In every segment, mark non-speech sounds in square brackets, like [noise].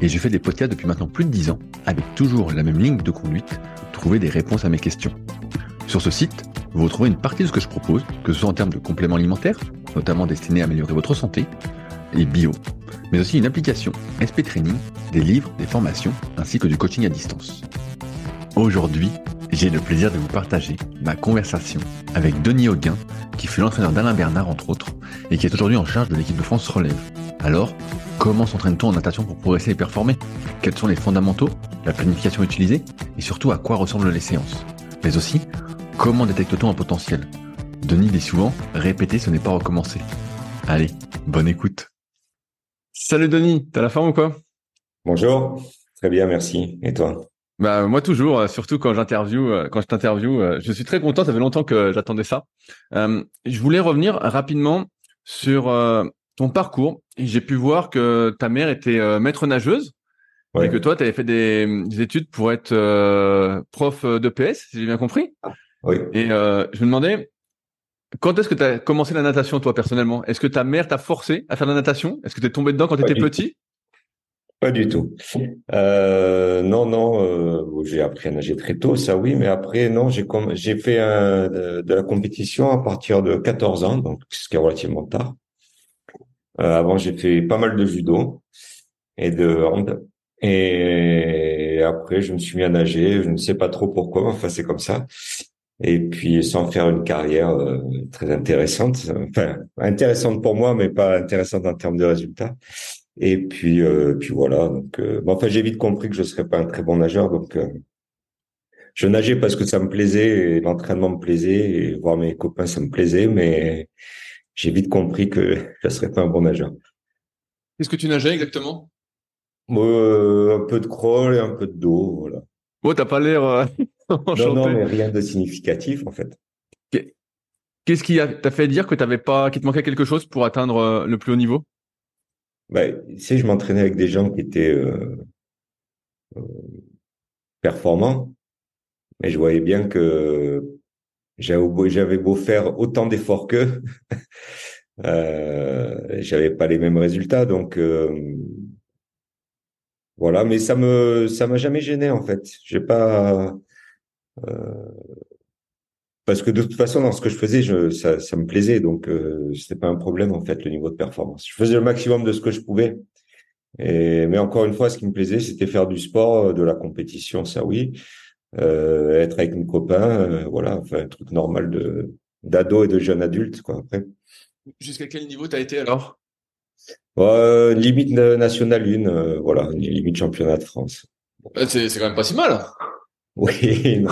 et je fais des podcasts depuis maintenant plus de 10 ans avec toujours la même ligne de conduite, trouver des réponses à mes questions. Sur ce site, vous retrouvez une partie de ce que je propose, que ce soit en termes de compléments alimentaires, notamment destinés à améliorer votre santé, et bio, mais aussi une application SP Training, des livres, des formations, ainsi que du coaching à distance. Aujourd'hui, j'ai le plaisir de vous partager ma conversation avec Denis Auguin, qui fut l'entraîneur d'Alain Bernard entre autres, et qui est aujourd'hui en charge de l'équipe de France Relève. Alors, comment s'entraîne-t-on en natation pour progresser et performer? Quels sont les fondamentaux, la planification utilisée, et surtout à quoi ressemblent les séances? Mais aussi, comment détecte-t-on un potentiel? Denis dit souvent, répéter ce n'est pas recommencer. Allez, bonne écoute. Salut Denis, t'as la forme ou quoi? Bonjour, très bien, merci. Et toi? Bah moi toujours, euh, surtout quand j'interview, euh, quand je t'interview, euh, je suis très content. Ça fait longtemps que j'attendais ça. je voulais revenir rapidement sur ton parcours. J'ai pu voir que ta mère était maître nageuse et que toi, tu avais fait des, études pour être prof de PS, si j'ai bien compris. Oui. Et je me demandais, quand est-ce que tu as commencé la natation, toi, personnellement? Est-ce que ta mère t'a forcé à faire de la natation? Est-ce que tu es tombé dedans quand tu étais petit? Pas du tout. Euh, non, non, euh, j'ai appris à nager très tôt, ça oui, mais après, non, j'ai j'ai fait de, la compétition à partir de 14 ans, donc ce qui est relativement tard. Euh, avant, j'ai fait pas mal de judo et de hand. Et après, je me suis mis à nager. Je ne sais pas trop pourquoi, enfin, c'est comme ça. Et puis, sans faire une carrière euh, très intéressante, enfin, intéressante pour moi, mais pas intéressante en termes de résultats. Et puis, euh, puis voilà. Donc, euh, enfin, j'ai vite compris que je serais pas un très bon nageur. Donc, euh, je nageais parce que ça me plaisait, l'entraînement me plaisait, et voir mes copains, ça me plaisait, mais j'ai vite compris que [laughs] je serais pas un bon nageur. Qu'est-ce que tu nageais exactement? Un peu de crawl et un peu de dos, voilà. Oh, t'as pas l'air [laughs] Non, non, mais rien de significatif en fait. Qu'est-ce qui t'a fait dire que t'avais pas, qu'il te manquait quelque chose pour atteindre le plus haut niveau? Bah, tu sais, je m'entraînais avec des gens qui étaient euh, euh, performants, mais je voyais bien que j'avais beau, faire autant d'efforts qu'eux, [laughs] euh, j'avais pas les mêmes résultats. Donc euh, voilà, mais ça me ça m'a jamais gêné en fait. J'ai pas euh, parce que de toute façon, dans ce que je faisais, je, ça, ça me plaisait, donc euh, c'était pas un problème en fait le niveau de performance. Je faisais le maximum de ce que je pouvais. Et, mais encore une fois, ce qui me plaisait, c'était faire du sport, de la compétition, ça oui, euh, être avec mes copains, euh, voilà, enfin un truc normal de d'ado et de jeune adulte quoi. Après. Jusqu'à quel niveau t'as été alors? Euh, Limite nationale 1, euh, voilà, limite championnat de France. C'est c'est quand même pas si mal. [laughs] Oui. Non.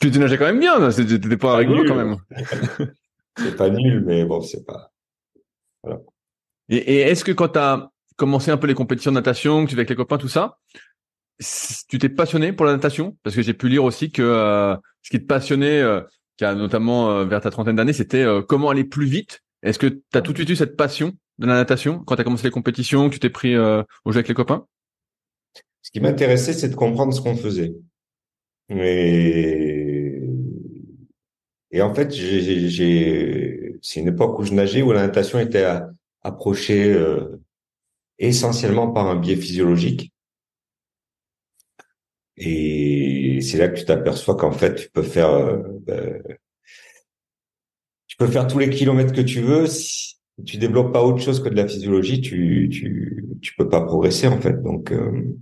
Tu, tu nageais quand même bien, c'était pas rigolo quand même. [laughs] c'est pas nul, mais bon, c'est pas. Voilà. Et, et est-ce que quand tu as commencé un peu les compétitions de natation, que tu étais avec les copains, tout ça, tu t'es passionné pour la natation? Parce que j'ai pu lire aussi que euh, ce qui te passionnait, euh, qui a notamment euh, vers ta trentaine d'années, c'était comment aller plus vite. Est-ce que tu as tout de suite eu cette passion de la natation quand tu as commencé les compétitions, que tu t'es pris au jeu avec les copains? Ce qui m'intéressait, c'est de comprendre ce qu'on faisait. Et, et en fait, j'ai, c'est une époque où je nageais où la natation était approchée euh, essentiellement par un biais physiologique. Et c'est là que tu t'aperçois qu'en fait, tu peux faire, euh, ben, tu peux faire tous les kilomètres que tu veux. Si tu développes pas autre chose que de la physiologie, tu, tu, tu peux pas progresser en fait. Donc, euh,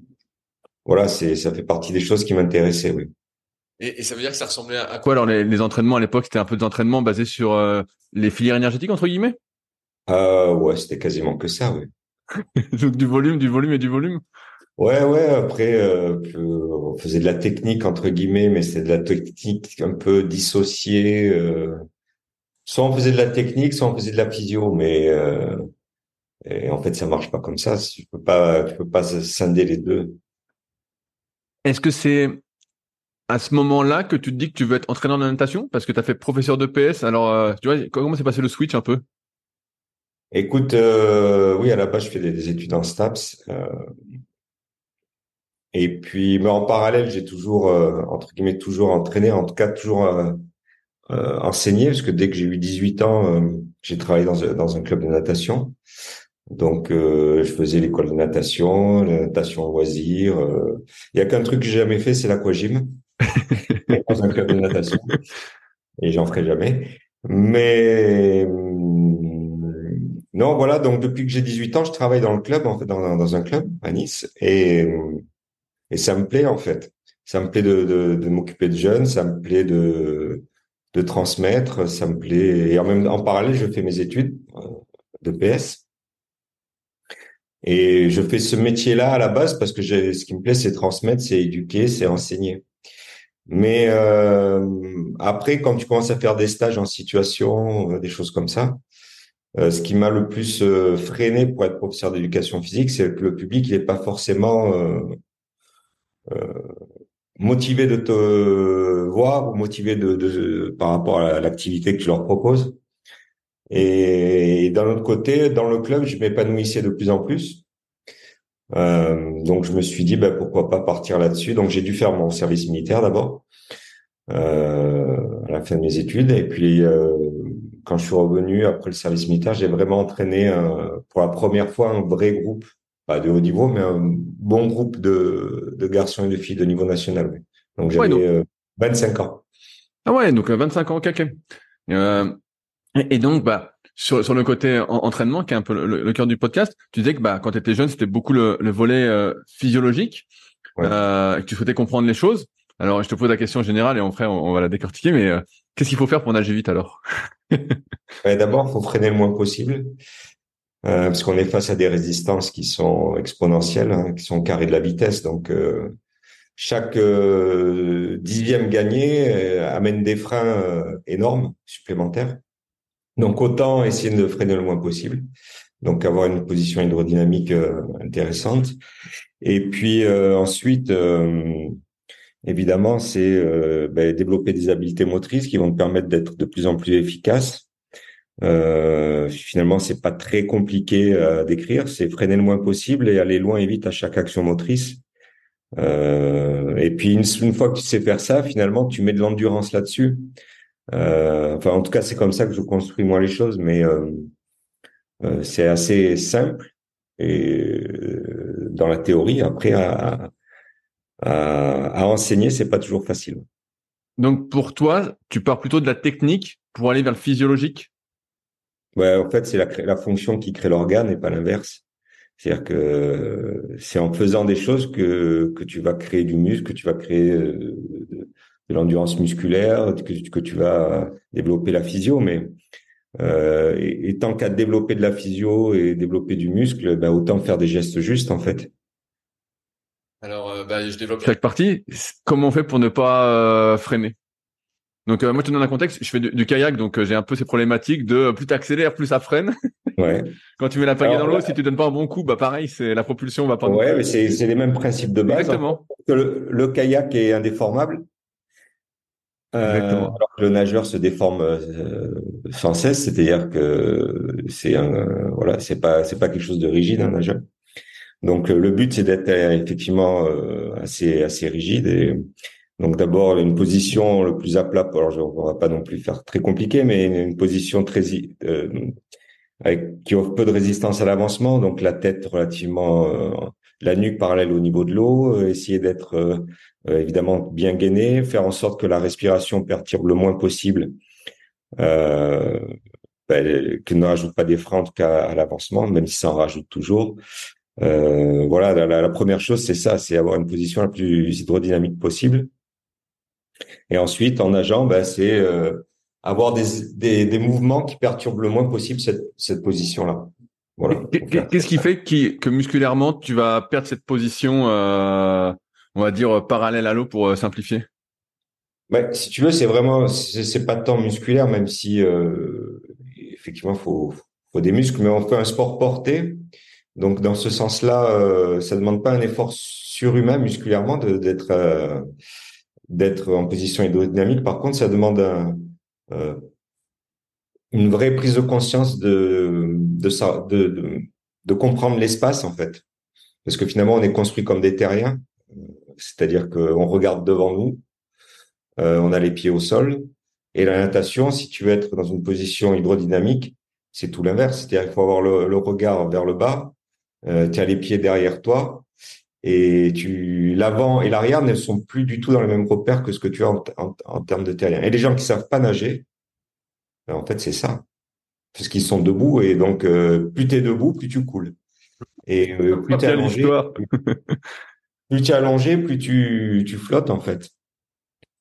voilà, c'est ça fait partie des choses qui m'intéressaient, oui. Et, et, ça veut dire que ça ressemblait à quoi alors les, les entraînements à l'époque C'était un peu d'entraînement basé sur euh, les filières énergétiques entre guillemets? Euh, Ouais, c'était quasiment que ça, oui. [laughs] Donc du volume, du volume et du volume? Ouais, ouais. Après, euh, on faisait de la technique entre guillemets, mais c'est de la technique un peu dissociée. Euh... Soit on faisait de la technique, soit on faisait de la physio, mais euh... et en fait, ça marche pas comme ça. Tu peux pas, tu peux pas scinder les deux. Est-ce que c'est à ce moment-là que tu te dis que tu veux être entraîneur de natation? Parce que tu as fait professeur de PS Alors, euh, tu vois, comment s'est passé le switch un peu? Écoute, euh, oui, à la base, je fais des, études en STAPS. Euh, et puis, mais en parallèle, j'ai toujours, entre guillemets, toujours entraîné, en tout cas, toujours enseigné, parce que dès que j'ai eu 18 ans, j'ai travaillé dans, un club de natation. Donc, euh, je faisais l'école de natation, la natation loisir. Euh. Il y a qu'un truc que j'ai jamais fait, c'est l'aquagym dans un club de natation. Et j'en ferai jamais. Mais hum, non, voilà. Donc, depuis que j'ai 18 ans, je travaille dans le club, en fait, dans, un club à Nice, et et ça me plaît en fait. Ça me plaît de, m'occuper de jeunes, ça me plaît de de transmettre, ça me plaît. Et en même en parallèle, je fais mes études euh, de PS. Et je fais ce métier-là à la base parce que ce qui me plaît, c'est transmettre, c'est éduquer, c'est enseigner. Mais euh, après, quand tu commences à faire des stages en situation, euh, des choses comme ça, euh, ce qui m'a le plus euh, freiné pour être professeur d'éducation physique, c'est que le public n'est pas forcément motivé de te voir ou motivé de, de par rapport à l'activité que tu leur proposes. Et, d'un autre côté, dans le club, je m'épanouissais de plus en plus. Euh, donc je me suis dit, bah, pourquoi pas partir là-dessus. Donc j'ai dû faire mon service militaire d'abord, euh, à la fin de mes études. Et puis euh, quand je suis revenu après le service militaire, j'ai vraiment entraîné pour la première fois un vrai groupe, pas de haut niveau, mais un bon groupe de, de garçons et de filles de niveau national. Donc j'avais 25 ans. Ah ouais, donc 25 ans, ok. Euh, et donc, bah, sur, sur le côté entraînement, qui est un peu le, cœur du podcast, tu disais que bah, quand tu étais jeune, c'était beaucoup le, le volet euh, physiologique, euh, que tu souhaitais comprendre les choses. Alors, je te pose la question générale et on, on, va la décortiquer, mais euh, qu'est-ce qu'il faut faire pour nager vite alors? [laughs] D'abord, il faut freiner le moins possible, euh, parce qu'on est face à des résistances qui sont exponentielles, hein, qui sont carrées de la vitesse. Donc, chaque dixième gagné amène des freins énormes, supplémentaires. Donc autant essayer de freiner le moins possible. Donc avoir une position hydrodynamique euh, intéressante. Et puis euh, ensuite, euh, évidemment, c'est ben, développer des habiletés motrices qui vont te permettre d'être de plus en plus efficace. finalement, c'est pas très compliqué à décrire. C'est freiner le moins possible et aller loin et vite à chaque action motrice. et puis une, une, fois que tu sais faire ça, finalement, tu mets de l'endurance là-dessus. Euh, enfin, en tout cas, c'est comme ça que je construis moi les choses, mais euh, euh, c'est assez simple et dans la théorie. Après, à, à, à enseigner, c'est pas toujours facile. Donc, pour toi, tu pars plutôt de la technique pour aller vers le physiologique? Ouais, en fait, c'est la, la fonction qui crée l'organe et pas l'inverse. C'est-à-dire que c'est en faisant des choses que que tu vas créer du muscle, que tu vas créer de l'endurance musculaire, que, que, tu vas développer la physio, mais euh, et, tant qu'à développer de la physio et développer du muscle, ben autant faire des gestes justes en fait. Alors, euh, bah, je développe chaque partie. Comment on fait pour ne pas euh, freiner? Donc, euh, moi, je te donne un contexte. Je fais du, kayak, donc j'ai un peu ces problématiques de plus tu accélères, plus ça freine. [laughs] Ouais. Quand tu mets la pagaie dans l'eau, si tu donnes pas un bon coup, bah pareil, c'est la propulsion va pas. Ouais, mais c'est les mêmes principes de base. Exactement. Le, le, kayak est indéformable. Euh, alors que le nageur se déforme euh, sans cesse, c'est-à-dire que c'est un voilà, c'est pas c'est pas quelque chose de rigide un nageur. Donc le but c'est d'être euh, effectivement assez assez rigide et donc d'abord une position le plus à plat. Alors on va pas non plus faire très compliqué, mais une, position très avec qui offre peu de résistance à l'avancement, donc la tête relativement la nuque parallèle au niveau de l'eau, essayer d'être euh, évidemment bien gainé, faire en sorte que la respiration perturbe le moins possible, euh, ben, qu'il ne rajoute pas des freins en tout cas à l'avancement, même si ça en rajoute toujours. Euh, voilà, la, la, première chose c'est ça, c'est avoir une position la plus hydrodynamique possible. Et ensuite, en nageant, ben, c'est euh, avoir des, des, des, mouvements qui perturbent le moins possible cette, cette position-là. Voilà. Qu'est-ce qui fait qui, que musculairement tu vas perdre cette position euh, on va dire, euh, parallèle à l'eau pour euh, simplifier? Bah, Si tu veux, c'est vraiment, c'est pas tant musculaire, même si euh, effectivement, faut, faut des muscles, mais on fait un sport porté. Donc dans ce sens-là, euh, ça demande pas un effort surhumain musculairement d'être euh, d'être en position hydrodynamique. Par contre, ça demande un, euh, une vraie prise de conscience de de, comprendre l'espace en fait, parce que finalement on est construit comme des terriens, c'est-à-dire qu'on regarde devant nous, euh, on a les pieds au sol, et la natation, si tu veux être dans une position hydrodynamique, c'est tout l'inverse, c'est-à-dire qu'il faut avoir le, le regard vers le bas euh, tu as les pieds derrière toi et tu l'avant et l'arrière ne sont plus du tout dans les mêmes repères que ce que tu as en, termes de terrien. Et les gens qui savent pas nager, ben, en fait c'est ça, parce qu'ils sont debout et donc euh, plus tu es debout, plus tu coules. Et euh, plus tu es allongé, plus, tu es allongé, plus tu, tu flottes en fait.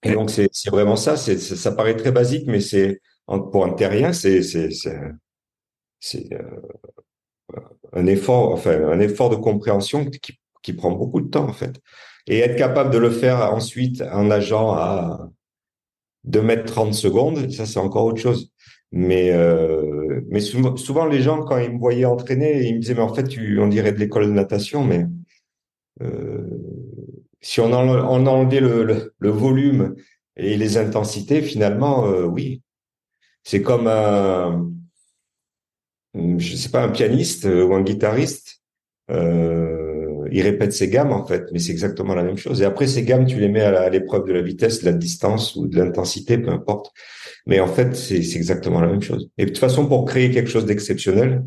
Et donc c'est c'est vraiment ça. C'est ça paraît très basique, mais c'est pour un terrien, c'est c'est c'est euh, un effort, enfin, un effort de compréhension qui, qui prend beaucoup de temps, en fait. Et être capable de le faire ensuite en nageant à 2 mètres 30 secondes, ça, c'est encore autre chose. Mais, euh, mais souvent, souvent, les gens, quand ils me voyaient entraîner, ils me disaient, mais en fait, tu, on dirait de l'école de natation, mais euh, si on, en, on enlevait le, le, volume et les intensités, finalement, euh, oui. C'est comme un, je sais pas, un pianiste euh, ou un guitariste, euh, il répète ses gammes en fait, mais c'est exactement la même chose. Et après ces gammes, tu les mets à l'épreuve de la vitesse, de la distance ou de l'intensité, peu importe. Mais en fait, c'est exactement la même chose. Et de toute façon, pour créer quelque chose d'exceptionnel,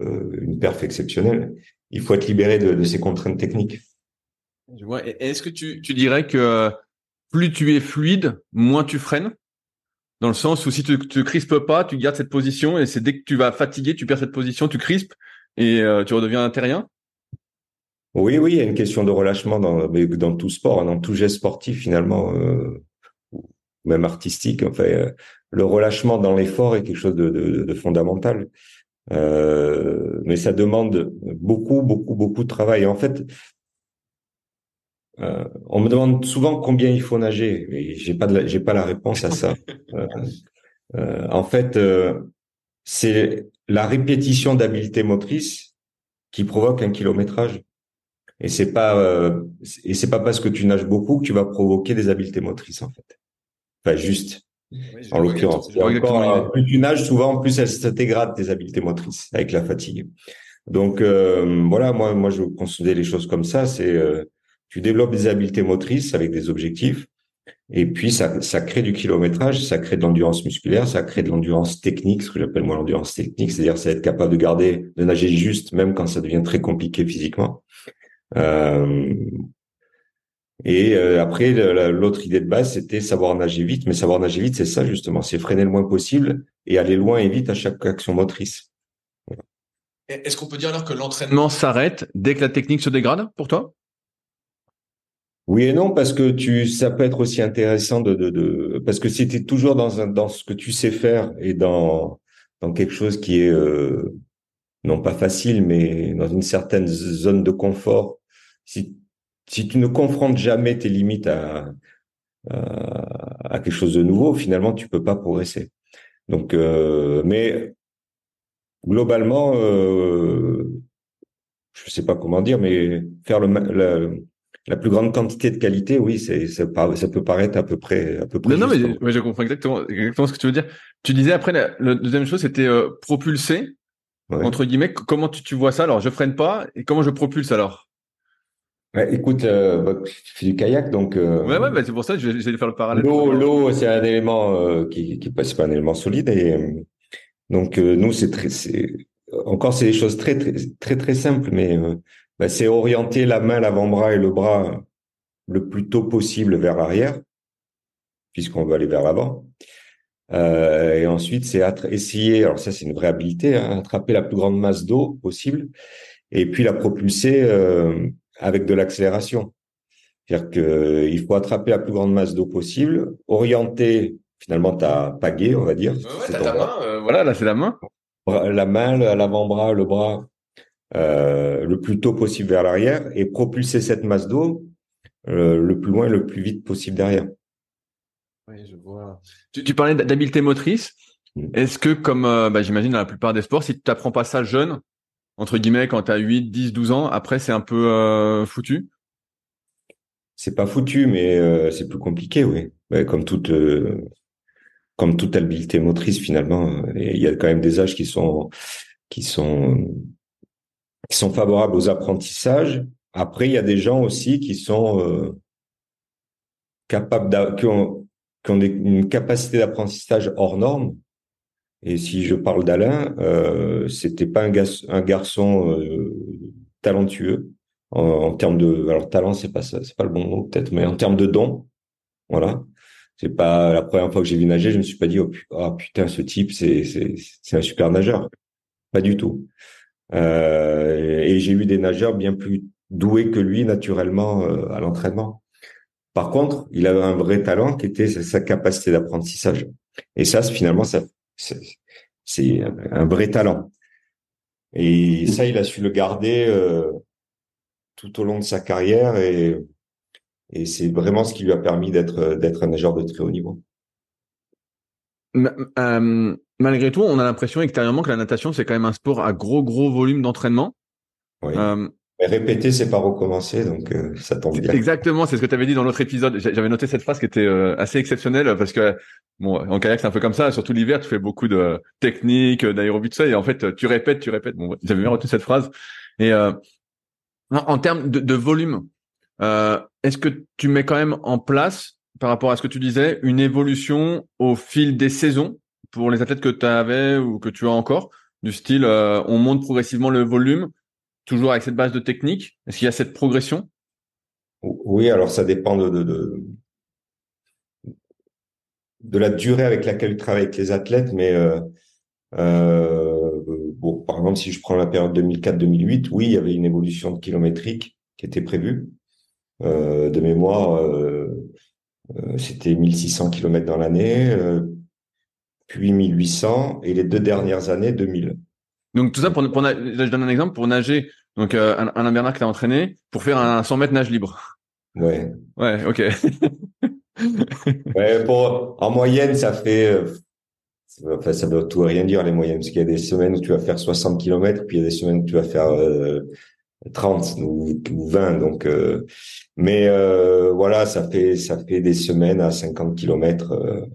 euh, une perf exceptionnelle, il faut être libéré de, de ces contraintes techniques. Est-ce que tu, tu dirais que plus tu es fluide, moins tu freines? Dans le sens où si tu te crispes pas, tu gardes cette position et c'est dès que tu vas fatiguer, tu perds cette position, tu crispes et euh, tu redeviens un terrien? Oui, oui, il y a une question de relâchement dans, dans tout sport, dans tout geste sportif finalement, euh, même artistique. Enfin, euh, le relâchement dans l'effort est quelque chose de, de, de fondamental. Euh, mais ça demande beaucoup, beaucoup, beaucoup de travail. Et en fait, euh, on me demande souvent combien il faut nager, mais j'ai pas j'ai pas la réponse à ça. [laughs] En fait, c'est la répétition d'habileté motrice qui provoque un kilométrage. Et c'est pas et c'est pas parce que tu nages beaucoup que tu vas provoquer des habiletés motrices en fait. Enfin juste. en l'occurrence, plus tu nages souvent, plus elles se dégradent tes habiletés motrices avec la fatigue. Donc voilà, moi moi je considère les choses comme ça. C'est tu développes des habiletés motrices avec des objectifs, et puis ça, ça crée du kilométrage, ça crée de l'endurance musculaire, ça crée de l'endurance technique, ce que j'appelle moi l'endurance technique, c'est-à-dire c'est être capable de garder, de nager juste, même quand ça devient très compliqué physiquement. Euh, et euh, après, l'autre idée de base, c'était savoir nager vite, mais savoir nager vite, c'est ça justement, c'est freiner le moins possible et aller loin et vite à chaque action motrice. Est-ce qu'on peut dire alors que l'entraînement s'arrête dès que la technique se dégrade pour toi? Oui et non, parce que tu, ça peut être aussi intéressant de, de, de parce que si tu es toujours dans un, dans ce que tu sais faire et dans, dans quelque chose qui est, euh, non pas facile, mais dans une certaine zone de confort, si, si tu ne confrontes jamais tes limites à, à, à quelque chose de nouveau, finalement, tu peux pas progresser. Donc, euh, mais globalement, euh, je sais pas comment dire, mais faire le, le la plus grande quantité de qualité, oui, c'est, ça peut paraître à peu près, à peu près. Non, non, mais, je comprends exactement, exactement ce que tu veux dire. Tu disais après, la, deuxième chose, c'était euh, propulser, entre guillemets. Comment tu, tu vois ça? Alors, je freine pas, et comment je propulse alors? Ouais, Écoute, euh, bah, tu fais du kayak, donc. Euh, ouais, ouais, bah, c'est pour ça que je vais faire le parallèle. L'eau, l'eau, c'est un élément euh, qui, qui passe pas un élément solide, et donc nous, c'est très, c'est encore, c'est des choses très, très, très, très simples, mais ben, c'est orienter la main, l'avant-bras et le bras le plus tôt possible vers l'arrière, puisqu'on veut aller vers l'avant. Euh, et ensuite, c'est essayer, alors ça c'est une vraie habilité, hein, attraper la plus grande masse d'eau possible, et puis la propulser euh, avec de l'accélération. C'est-à-dire qu'il faut attraper la plus grande masse d'eau possible, orienter finalement ta pagaie, on va dire. Ouais, ta main, euh, voilà, là c'est la main. La main, l'avant-bras, le bras euh, le plus tôt possible vers l'arrière et propulser cette masse d'eau euh, le plus loin et le plus vite possible derrière. Oui, je vois. Tu, tu parlais d'habileté motrice. Mm. Est-ce que, comme euh, bah, j'imagine dans la plupart des sports, si tu n'apprends pas ça jeune, entre guillemets, quand tu as 8, 10, 12 ans, après, c'est un peu foutu? C'est pas foutu, mais c'est plus compliqué, oui. comme toute comme toute habileté motrice finalement, il y a quand même des âges qui sont qui sont qui sont favorables aux apprentissages. Après, il y a des gens aussi qui sont euh, capables qui ont, qui ont une capacité d'apprentissage hors norme. Et si je parle d'Alain, euh, c'était pas un, un garçon euh, talentueux en, en, termes de alors talent c'est pas ça c'est pas le bon mot peut-être mais en termes de don voilà c'est pas la première fois que j'ai vu nager, je me suis pas dit oh, oh putain ce type c'est c'est c'est un super nageur. Pas du tout. Euh, et j'ai eu des nageurs bien plus doués que lui naturellement euh, à l'entraînement. Par contre, il avait un vrai talent qui était sa capacité d'apprentissage. Et ça, finalement, ça c'est un vrai talent. Et ça, il a su le garder euh, tout au long de sa carrière et et c'est vraiment ce qui lui a permis d'être d'être un nageur de très haut niveau. Euh, malgré tout, on a l'impression extérieurement que la natation c'est quand même un sport à gros gros volume d'entraînement. Oui. Euh, répéter, c'est pas recommencer, donc euh, ça tombe bien. Exactement, c'est ce que tu avais dit dans l'autre épisode. J'avais noté cette phrase qui était euh, assez exceptionnelle parce que bon, en kayak c'est un peu comme ça. Surtout l'hiver, tu fais beaucoup de techniques, d'aérobie, tout ça, et en fait tu répètes, tu répètes. Bon, j'avais bien retenu cette phrase. Et en, en termes de, de volume, euh, est-ce que tu mets quand même en place, par rapport à ce que tu disais, une évolution au fil des saisons pour les athlètes que tu avais ou que tu as encore, du style euh, on monte progressivement le volume, toujours avec cette base de technique? Est-ce qu'il y a cette progression? Oui, alors ça dépend de, de, de, la durée avec laquelle tu travailles avec les athlètes, mais euh, euh, bon, par exemple, si je prends la période 2004-2008, oui, il y avait une évolution de kilométrique qui était prévue. Euh, de mémoire, euh, euh, c'était 1600 km dans l'année, puis 1800, et les deux dernières années, 2000. Donc tout ça, pour, pour je donne un exemple, pour nager, donc un Alain Bernard qui t'a entraîné, pour faire un 100 mètres nage libre. Ouais. Ouais, ok. [laughs] ouais, pour, en moyenne, ça fait, enfin, ça veut tout rien dire les moyennes, parce qu'il y a des semaines où tu vas faire 60 km, puis il y a des semaines où tu vas faire 30 ou, 20 donc euh, mais euh, voilà ça fait ça fait des semaines à 50 km euh,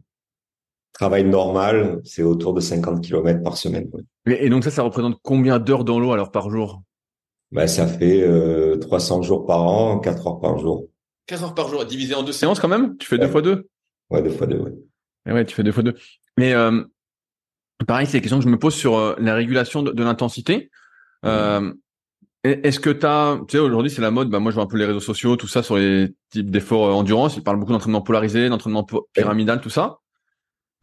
travail normal c'est autour de 50 km par semaine et, donc ça ça représente combien d'heures dans l'eau alors par jour? Ben, ça fait 300 jours par an 4 heures par jour. 4 heures par jour divisé en deux séances quand même? Tu fais deux fois deux? Ouais deux fois deux ouais. Et ouais tu fais deux fois deux. Mais pareil c'est la question que je me pose sur la régulation de, l'intensité. Mmh. Est-ce que tu as, tu sais, aujourd'hui c'est la mode, bah moi je vois un peu les réseaux sociaux, tout ça sur les types d'efforts euh, endurance, ils parlent beaucoup d'entraînement polarisé, d'entraînement pyramidal, tout ça.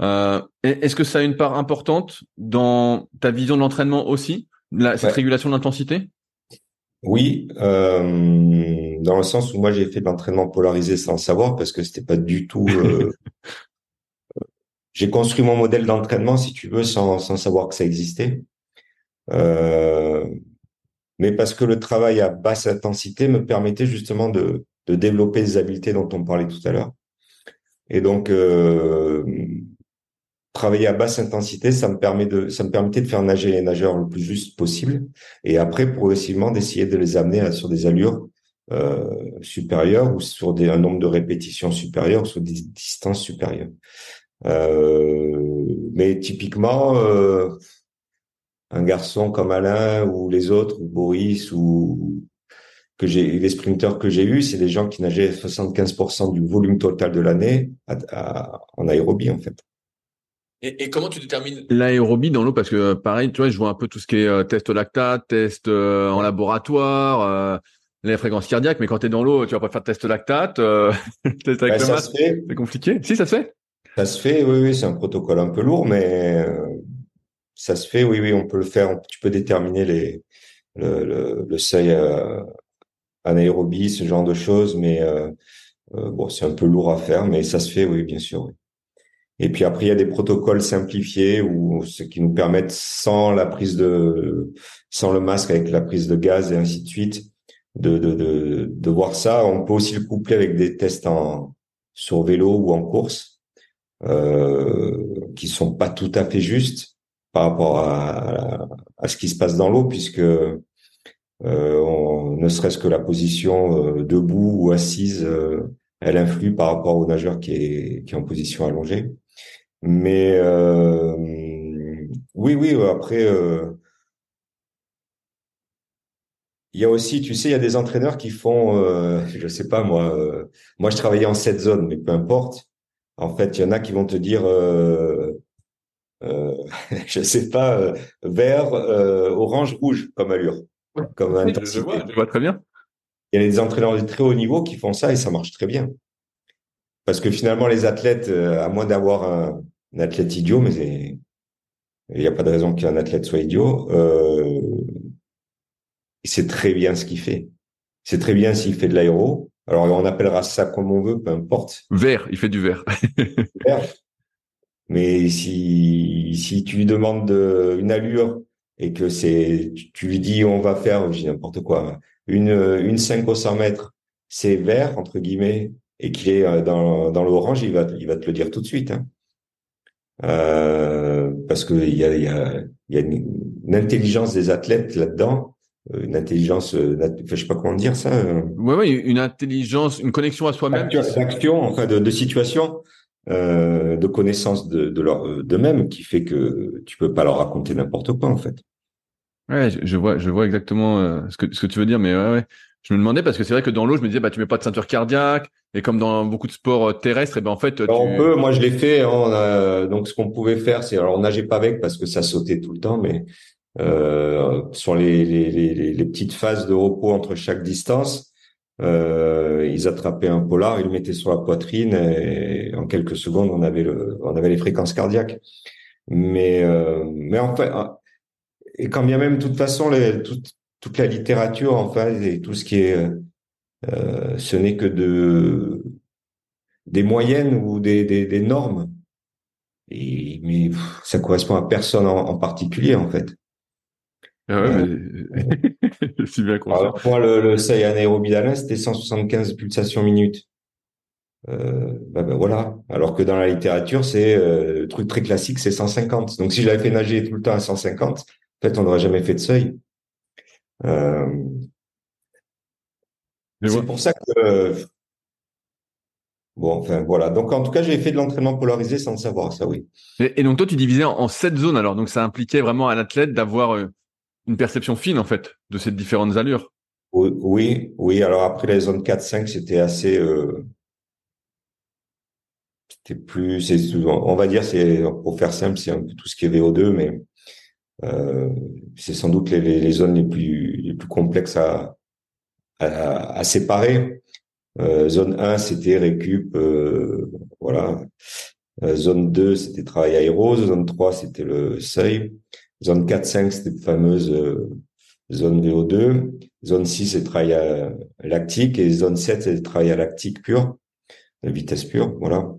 Euh, Est-ce que ça a une part importante dans ta vision de l'entraînement aussi, la, cette régulation de l'intensité? Oui, euh, dans le sens où moi j'ai fait l'entraînement polarisé sans le savoir parce que c'était pas du tout. [laughs] Euh, j'ai construit mon modèle d'entraînement, si tu veux, sans, sans savoir que ça existait. Euh, mais parce que le travail à basse intensité me permettait justement de, de développer les habiletés dont on parlait tout à l'heure. Et donc, euh, travailler à basse intensité, ça me permet de, ça me permettait de faire nager les nageurs le plus juste possible, et après progressivement d'essayer de les amener sur des allures euh, supérieures ou sur un nombre de répétitions supérieures, sur des distances supérieures. Euh, mais typiquement, euh, un garçon comme Alain ou les autres, Boris, ou que j'ai les sprinteurs que j'ai eus, c'est des gens qui nageaient 75% du volume total de l'année en aérobie en fait. Et, et comment tu détermines l'aérobie dans l'eau Parce que pareil, tu vois, je vois un peu tout ce qui est euh, test lactate, test euh, en laboratoire, euh, les fréquences cardiaques, mais quand tu es dans l'eau, tu vas pas faire test lactate, [laughs] test avec bah, le c'est compliqué. Si ça se fait Ça se fait, oui, oui, c'est un protocole un peu lourd, mais ça se fait, oui, oui, on peut le faire. Tu peux déterminer les, le, le, seuil euh, anaérobie, ce genre de choses, mais euh, euh, bon, c'est un peu lourd à faire, mais ça se fait, oui, bien sûr. Et puis après, il y a des protocoles simplifiés ou ce qui nous permettent, sans la prise de, sans le masque, avec la prise de gaz et ainsi de suite, de, de, de, de voir ça. On peut aussi le coupler avec des tests en, sur vélo ou en course, euh, qui sont pas tout à fait justes par rapport à, à, ce qui se passe dans l'eau, puisque euh, on, ne serait-ce que la position euh, debout ou assise, euh, elle influe par rapport au nageur qui est, qui est en position allongée. Mais euh, oui, oui, après, il y a aussi, tu sais, il y a des entraîneurs qui font, euh, je sais pas moi, moi je travaillais en cette zone, mais peu importe. En fait, il y en a qui vont te dire, euh, euh, [laughs] je sais pas, euh, vert, euh, orange, rouge comme allure, comme intensité. Je vois, très bien. Il y a des entraîneurs de très haut niveau qui font ça et ça marche très bien. Parce que finalement, les athlètes, à moins d'avoir un, athlète idiot, mais il n'y a pas de raison qu'un athlète soit idiot, euh, il sait très bien ce qu'il fait. C'est très bien s'il fait de l'aéro. Alors on appellera ça comme on veut, peu importe. Vert, il fait du vert. [laughs] vert. Mais si, si tu lui demandes de, une allure et que c'est, tu, lui dis on va faire, je n'importe quoi, une, une 5 au 100 mètres, c'est vert, entre guillemets, et qu'il est euh, dans, dans l'orange, il va, il va te le dire tout de suite. Hein. Euh, parce que il y a, y a, y a une, intelligence des athlètes là-dedans, euh, une intelligence, je sais pas comment dire ça. Oui, oui, une intelligence, une connexion à soi-même. D'action, enfin de, de situation euh, de connaissance de, de leur d'eux-mêmes qui fait que tu peux pas leur raconter n'importe quoi en fait. Ouais, je, vois, je vois exactement euh, ce que ce que tu veux dire, mais ouais, ouais. Je me demandais parce que c'est vrai que dans l'eau, je me disais bah tu mets pas de ceinture cardiaque et comme dans beaucoup de sports euh, terrestres, et ben en fait on peut. Moi je l'ai fait. Hein, donc ce qu'on pouvait faire, c'est alors on nageait pas avec parce que ça sautait tout le temps, mais euh, sur les, les, les, les petites phases de repos entre chaque distance, euh, ils attrapaient un polar, ils le mettaient sur la poitrine et en quelques secondes on avait le, on avait les fréquences cardiaques. Mais euh, mais fait et quand bien même de toute façon les, toute, toute la littérature enfin et tout ce qui est euh, ce n'est que de des moyennes ou des, des, des normes. Et, mais ça correspond à personne en particulier en fait. Ah ouais, mais [laughs] c'est bien Alors, moi, le, le seuil anaérobie d'Alain, c'était 175 pulsations minutes. Euh, bah, bah, voilà. Alors que dans la littérature, c'est euh, le truc très classique, c'est 150. Donc si je l'avais fait nager tout le temps à 150, en fait, on n'aurait jamais fait de seuil. Euh, c'est pour ça que Bon, enfin voilà. Donc en tout cas, j'ai fait de l'entraînement polarisé sans le savoir, ça oui. Et, donc toi, tu divisais en, sept zones alors. Donc ça impliquait vraiment à l'athlète d'avoir euh, une perception fine en fait de ces différentes allures. Oui, oui. Alors après les zones 4, 5, c'était assez. Euh... C'était plus. C'est on va dire, c'est pour faire simple, c'est un peu tout ce qui est VO2, mais euh, c'est sans doute les, les, zones les plus les plus complexes à à, à séparer. Euh, zone 1, c'était récup, euh, voilà. Euh, zone 2, c'était travail aéro. Zone 3, c'était le seuil. Zone 4, 5, c'était la fameuse euh, zone VO2. Zone 6, c'est travail à lactique. Et zone 7, c'est travail à lactique pur, la vitesse pure, voilà.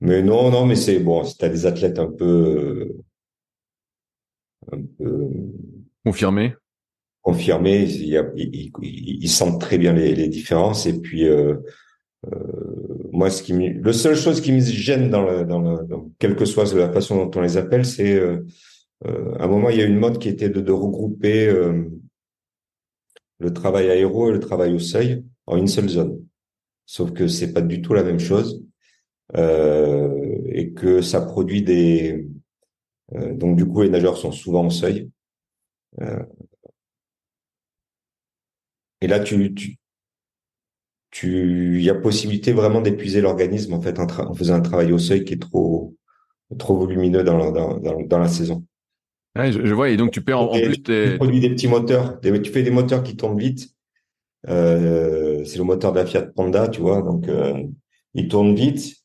Mais non, non, mais c'est bon, si des athlètes un peu, euh, un peu confirmés, confirmés, ils, sentent très bien les, les différences. Et puis, euh, euh, moi, ce qui me, le seule chose qui me gêne dans, le, dans, le, dans quelle que soit la façon dont on les appelle, c'est euh, euh, à un moment, il y a une mode qui était de, de regrouper euh, le travail aéro et le travail au seuil en une seule zone. Sauf que c'est pas du tout la même chose euh, et que ça produit des donc du coup les nageurs sont souvent au seuil. Euh, et là, tu, tu, tu, il y a possibilité vraiment d'épuiser l'organisme en fait en, en, faisant un travail au seuil qui est trop, trop volumineux dans, dans, dans, dans la saison. Ouais, je, vois. Et donc, tu perds en, plus tes... Tu produis des petits moteurs. Des, tu fais des moteurs qui tournent vite. Euh, c'est le moteur de la Fiat Panda, tu vois. Donc, euh, il tourne vite.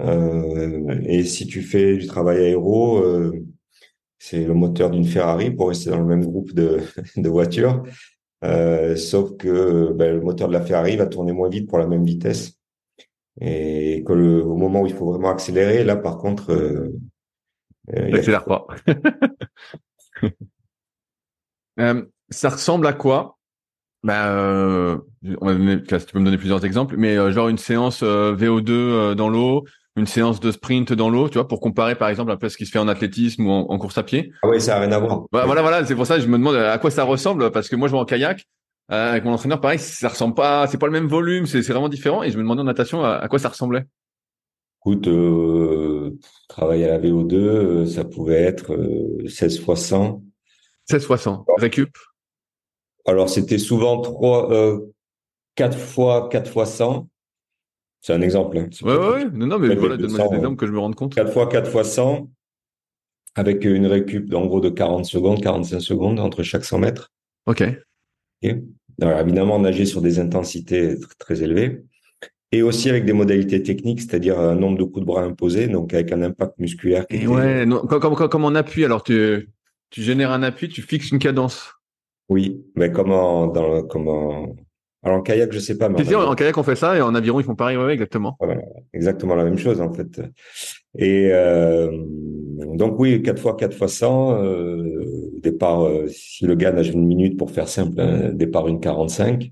Euh, et si tu fais du travail aéro, euh, c'est le moteur d'une Ferrari pour rester dans le même groupe de, [laughs] de voitures. Euh, sauf que ben, le moteur de la Ferrari va tourner moins vite pour la même vitesse. Et que le, au moment où il faut vraiment accélérer, là, par contre, euh, N'accélère pas. [laughs] euh, ça ressemble à quoi? Bah, euh, on va donner, tu peux me donner plusieurs exemples, mais euh, genre une séance euh, VO2 euh, dans l'eau, une séance de sprint dans l'eau, tu vois, pour comparer par exemple un peu ce qui se fait en athlétisme ou en, course à pied. Ah oui, ça n'a rien à voir. Voilà, voilà, voilà c'est pour ça que je me demande à quoi ça ressemble parce que moi je vais en kayak euh, avec mon entraîneur, pareil, ça ressemble pas, c'est pas le même volume, c'est vraiment différent. Et je me demandais en natation à, quoi ça ressemblait. Écoute, euh, travailler à la VO2, euh, ça pouvait être 16 fois 100. 16 fois 100. Récup. Alors c'était souvent trois, euh, 4 fois 4 fois 100. C'est un exemple. Hein. Ouais, ouais, ouais, Non, non, mais voilà, donne-moi des exemples que je me rende compte. 4 fois 4 fois 100 avec une récup en gros de 40 secondes, 45 secondes entre chaque 100 mètres. Ok. Alors, évidemment, nager sur des intensités très élevées et aussi avec des modalités techniques, c'est-à-dire un nombre de coups de bras imposés, donc avec un impact musculaire. Qui et ouais, comme, comme, comme, on appuie, alors tu, tu génères un appui, tu fixes une cadence. Oui, mais dans comment alors en kayak, je sais pas. Mais en, kayak, on fait ça et en aviron, ils font pareil, ouais, exactement. exactement la même chose en fait. Et euh, donc oui, 4 fois 4 fois 100, euh, départ, euh, si le gars nage une minute pour faire simple, hein, départ une 45,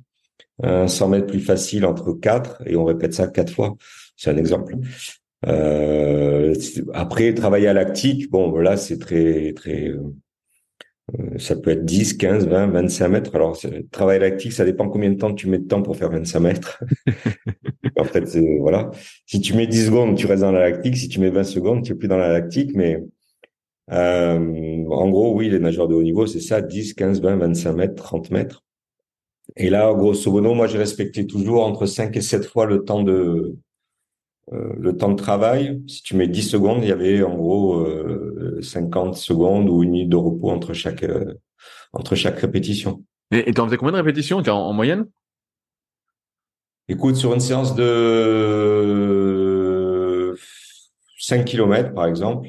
100 mètres plus facile entre 4 et on répète ça 4 fois. C'est un exemple. Euh, après, travailler à lactique, bon, là, c'est très, très, ça peut être 10, 15, 20, 25 mètres. Alors, travail lactique, ça dépend combien de temps tu mets de temps pour faire 25 mètres. [laughs] en fait, voilà. Si tu mets 10 secondes, tu restes dans la lactique. Si tu mets 20 secondes, tu es plus dans la lactique. Mais euh, en gros, oui, les nageurs de haut niveau, c'est ça, 10, 15, 20, 25 mètres, 30 mètres. Et là, grosso modo, moi, j'ai respecté toujours entre 5 et 7 fois le temps de, euh, le temps de travail, si tu mets 10 secondes, il y avait en gros euh, 50 secondes ou une minute de repos entre chaque euh, entre chaque répétition. Et tu en faisais combien de répétitions en, en, moyenne? Écoute, sur une séance de 5 km par exemple,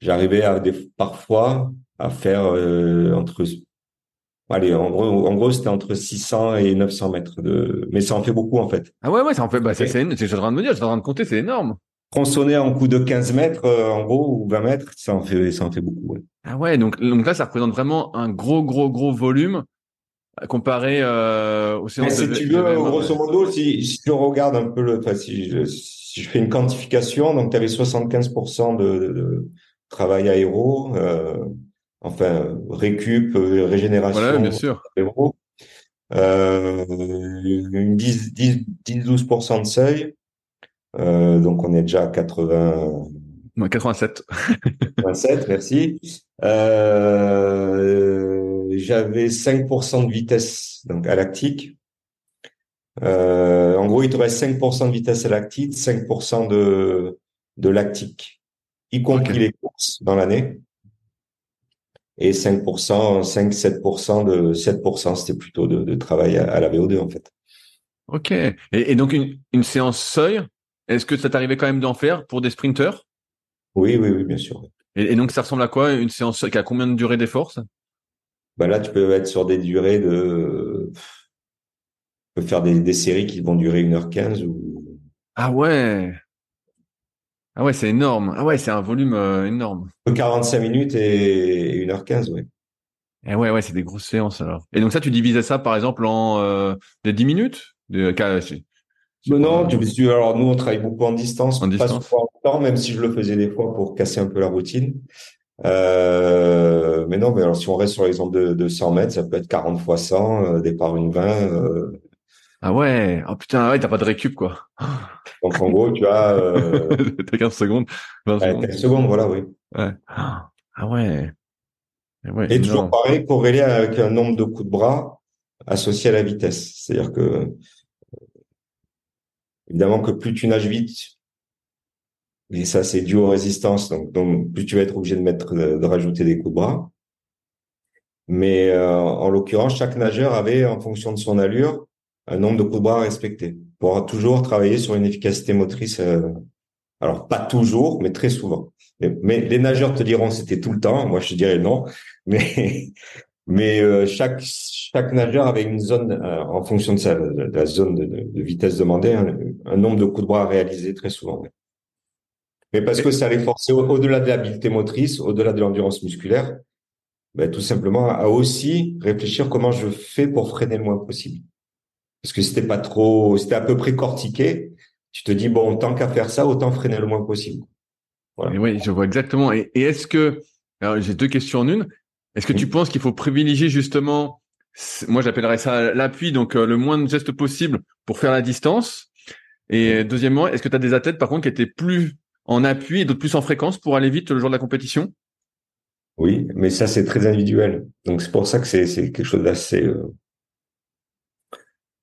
j'arrivais à des, parfois à faire euh, entre Allez, en gros, en gros, c'était entre 600 et 900 mètres de, mais ça en fait beaucoup, en fait. Ah ouais, ouais, ça en fait, bah, c'est, c'est, c'est, je suis en train de me dire, je suis en train de compter, c'est énorme. Tronçonner en coup de 15 mètres, euh, en gros, ou 20 mètres, ça en fait, ça en fait beaucoup, ouais. Ah ouais, donc, donc là, ça représente vraiment un gros, gros, gros volume euh, comparé euh, au séances si tu veux, grosso modo, si, si tu regardes un peu le, enfin, si je, si je fais une quantification, donc tu avais 75% de, de, de, travail aéro, euh, enfin récup, euh, régénération. Voilà, bien sûr. Euh, une 10-12% de seuil. Euh, donc on est déjà à 80. 87. 87, merci. Euh, J'avais 5% de vitesse donc à lactique. Euh, en gros, il te reste 5% de vitesse à lactique, 5% de, de lactique, y compris les courses dans l'année et 5%, 5-7% de 7%, c'était plutôt de, de, travail à, la VO2 en fait. Ok. Et, et donc une, une, séance seuil, est-ce que ça t'arrivait quand même d'en faire pour des sprinteurs? Oui, oui, oui, bien sûr. Et, et, donc ça ressemble à quoi une séance qui a combien de durée d'effort ben Là, tu peux être sur des durées de... Tu peux faire des, des séries qui vont durer 1h15 ou... Ah ouais ah ouais, c'est énorme. Ah ouais, c'est un volume euh, énorme. 45 minutes et 1h15, ouais. Et eh ouais, ouais, c'est des grosses séances alors. Et donc ça, tu divisais ça par exemple en euh, des 10 minutes? De, non, tu, alors nous on travaille beaucoup en distance, en distance. pas en temps, même si je le faisais des fois pour casser un peu la routine. Euh, mais non, mais alors si on reste sur l'exemple de, de 100 mètres, ça peut être 40 fois 100, euh, départ une 20. Euh, ah ouais, oh putain, ouais, t'as pas de récup quoi. Donc en gros, tu as. Euh... [laughs] t'as 15 secondes. 20 ouais, secondes. 15 secondes, voilà, oui. Ouais. Ah ouais. Et, ouais, Et toujours pareil, corrélé avec un nombre de coups de bras associé à la vitesse. C'est-à-dire que, évidemment, que plus tu nages vite, et ça c'est dû aux résistances, donc, plus tu vas être obligé de mettre, de, rajouter des coups de bras. Mais euh, en l'occurrence, chaque nageur avait, en fonction de son allure, un nombre de coups de bras à respecter pour toujours travailler sur une efficacité motrice. Euh, alors pas toujours, mais très souvent. Mais, les nageurs te diront c'était tout le temps. Moi je dirais non. Mais mais euh, chaque chaque nageur avait une zone euh, en fonction de, sa, de la zone de, de vitesse demandée, un, nombre de coups de bras à réaliser très souvent. Mais parce que ça les forçait au-delà de l'habileté motrice, au-delà de l'endurance musculaire, ben, tout simplement à aussi réfléchir comment je fais pour freiner le moins possible parce que c'était pas trop, c'était à peu près cortiqué. tu te dis bon, tant qu'à faire ça, autant freiner le moins possible. oui, je vois exactement. Et, est-ce que, alors j'ai deux questions en une. Est-ce que tu penses qu'il faut privilégier justement, moi j'appellerais ça l'appui, donc euh, le moins de gestes possible pour faire la distance? Et deuxièmement, est-ce que tu as des athlètes par contre qui étaient plus en appui et d'autres plus en fréquence pour aller vite le jour de la compétition? Oui, mais ça c'est très individuel. Donc c'est pour ça que c'est quelque chose d'assez euh,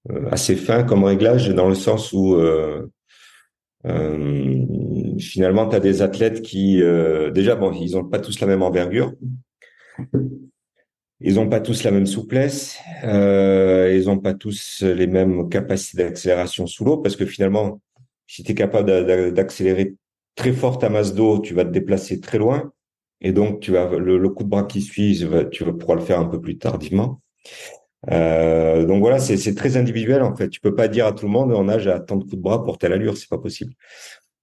euh, assez fin comme réglage dans le sens où euh, finalement, tu as des athlètes qui, déjà, bon, ils ont pas tous la même envergure. Ils n'ont pas tous la même souplesse. Euh, ils n'ont pas tous les mêmes capacités d'accélération sous l'eau parce que finalement, si tu es capable d'accélérer très fort ta masse d'eau, tu vas te déplacer très loin. Et donc, tu le, coup de bras qui suit, tu pouvoir le faire un peu plus tardivement. Euh, donc voilà, c'est très individuel en fait. Tu peux pas dire à tout le monde on nage à tant de coups de bras pour telle allure, c'est pas possible.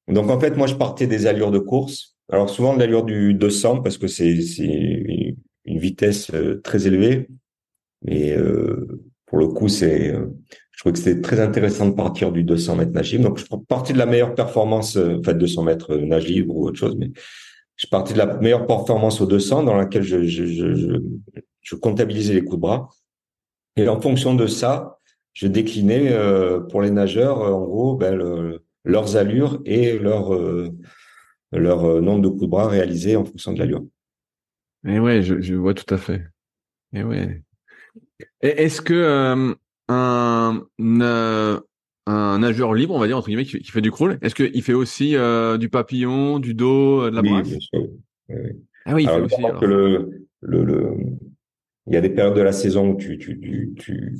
Donc en fait, moi je partais des allures de course. Alors souvent de l'allure du 200 parce que c'est vitesse euh, très élevée. Mais euh, pour le coup, c'est je trouvais que c'était très intéressant de partir du 200 mètres nage libre. Donc je partais de la meilleure performance, en fait 200 mètres nage libre ou autre chose, mais je partais de la meilleure performance au 200 dans laquelle je, comptabilisais les coups de bras. Et en fonction de ça, je déclinais euh, pour les nageurs, euh, en gros, ben, leurs allures et euh, leur nombre de coups de bras réalisés en fonction de l'allure. Et ouais, je, je, vois tout à fait. Et ouais. Est-ce que un, un nageur libre, on va dire entre guillemets, qui, fait du crawl, est-ce qu'il fait aussi du papillon, du dos, de la oui, Bien sûr. Ah oui, il fait aussi. le, le, il y a des périodes de la saison où tu, tu, tu, tu,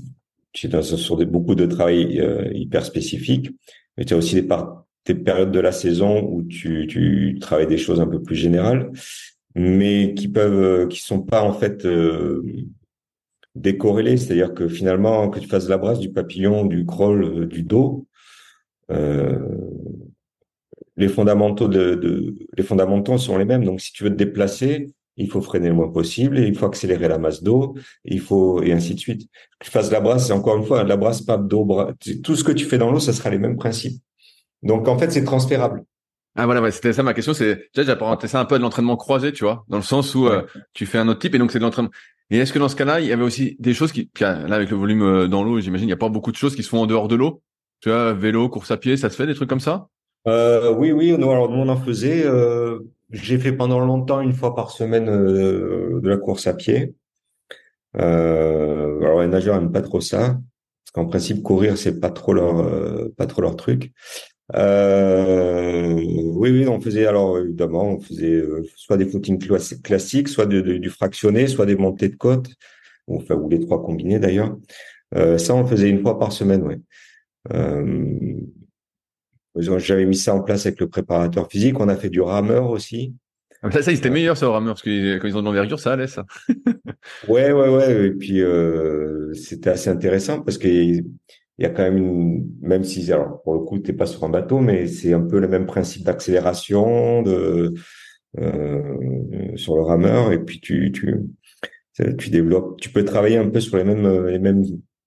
tu es sur des, beaucoup de travail euh, hyper spécifiques, mais tu as aussi des, des périodes de la saison où tu, tu travailles des choses un peu plus générales, mais qui peuvent, euh, qui sont pas en fait euh, décorrélées. C'est-à-dire que finalement, que tu fasses la brasse, du papillon, du crawl, euh, du dos, euh, les fondamentaux de, de, les fondamentaux sont les mêmes. Donc, si tu veux te déplacer, il faut freiner le moins possible, et il faut accélérer la masse d'eau, il faut et ainsi de suite. Que tu fasses la brasse, c'est encore une fois la brasse, pas d'eau, tout ce que tu fais dans l'eau, ça sera les mêmes principes. Donc en fait, c'est transférable. Ah voilà, c'était ça ma question. C'est déjà j'apparentais ça un peu de l'entraînement croisé, tu vois, dans le sens où euh, tu fais un autre type et donc c'est de l'entraînement. Et est-ce que dans ce cas-là, il y avait aussi des choses qui, là avec le volume euh, dans l'eau, j'imagine, il n'y a pas beaucoup de choses qui se font en dehors de l'eau? Tu vois, vélo, course à pied, ça se fait des trucs comme ça? Euh, Oui, oui. Nous, alors nous on en faisait. Euh, j'ai fait pendant longtemps une fois par semaine euh, de la course à pied. Euh, alors les nageurs n'aiment pas trop ça, parce qu'en principe courir c'est pas trop leur euh, pas trop leur truc. Euh, oui, oui, on faisait alors évidemment, on faisait euh, soit des footings classiques, soit du fractionné, soit des montées de côte, enfin ou les trois combinés d'ailleurs. ça, on le faisait une fois par semaine, ouais. J'avais mis ça en place avec le préparateur physique. On a fait du rameur aussi. Ah, ça, ça, c'était meilleur sur rameur parce que quand ils ont de l'envergure, ça allait ça. ouais, ouais, ouais. Et puis euh, c'était assez intéressant parce qu'il y a quand même une, même si alors pour le coup t'es pas sur un bateau, mais c'est un peu le même principe d'accélération de euh, sur le rameur. Et puis tu tu tu développes, tu peux travailler un peu sur les mêmes les mêmes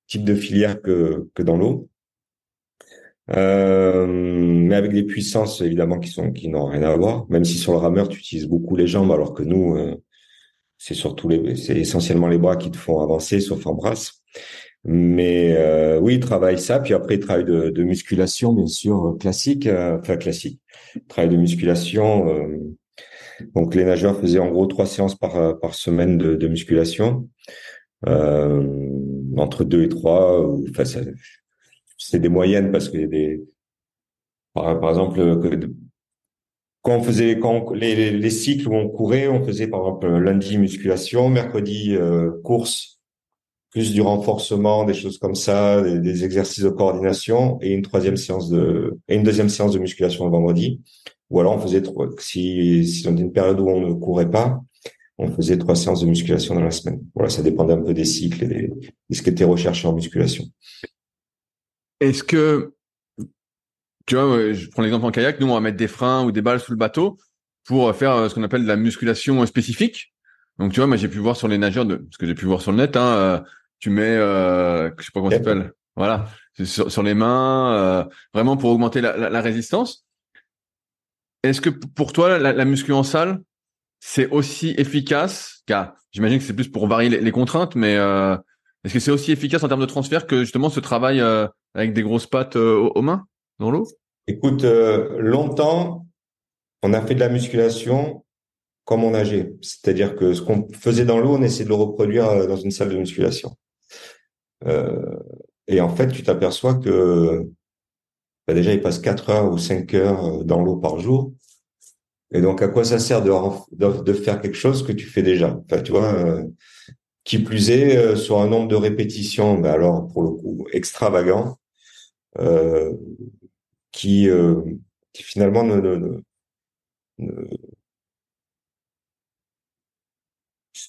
types de filières que que dans l'eau. Euh, mais avec des puissances évidemment qui sont qui n'ont rien à voir. Même si sur le rameur tu utilises beaucoup les jambes, alors que nous euh, c'est surtout les c'est essentiellement les bras qui te font avancer, sauf en brasse. Mais euh, oui, il travaille ça, puis après il travaille de, de musculation bien sûr classique, euh, enfin classique, travail de musculation. Euh, donc les nageurs faisaient en gros trois séances par par semaine de, de musculation, entre deux et trois. Enfin, c'est des moyennes parce que des, par, par exemple, quand on faisait quand les, les, cycles où on courait, on faisait par exemple lundi musculation, mercredi euh, course, plus du renforcement, des choses comme ça, des, exercices de coordination et une troisième séance de et une deuxième séance de musculation le vendredi. Ou alors on faisait trois, si si on une période où on ne courait pas, on faisait trois séances de musculation dans la semaine. Voilà, ça dépendait un peu des cycles et des, de ce qui était recherché en musculation. Est-ce que, tu vois, je prends l'exemple en kayak, nous on va mettre des freins ou des balles sous le bateau pour faire euh, ce qu'on appelle de la musculation spécifique. Donc tu vois, moi j'ai pu voir sur les nageurs, de, ce que j'ai pu voir sur le net, hein, euh, tu mets, euh, je sais pas comment ça s'appelle, voilà, sur, les mains, euh, vraiment pour augmenter la, résistance. Est-ce que pour toi, la, la muscu en salle, c'est aussi efficace Car j'imagine que c'est plus pour varier les, contraintes, mais euh, est-ce que c'est aussi efficace en termes de transfert que justement ce travail avec des grosses pattes aux, mains dans l'eau? Écoute, longtemps, on a fait de la musculation comme on nageait. C'est-à-dire que ce qu'on faisait dans l'eau, on essayait de le reproduire dans une salle de musculation. Euh, et en fait, tu t'aperçois que bah déjà, il passe 4 heures ou 5 heures euh, dans l'eau par jour. Et donc, à quoi ça sert de, faire quelque chose que tu fais déjà? Enfin, tu vois, euh, qui plus est, sur un nombre de répétitions, bah alors, pour le coup, extravagant, euh, qui, qui finalement ne, ne, ne,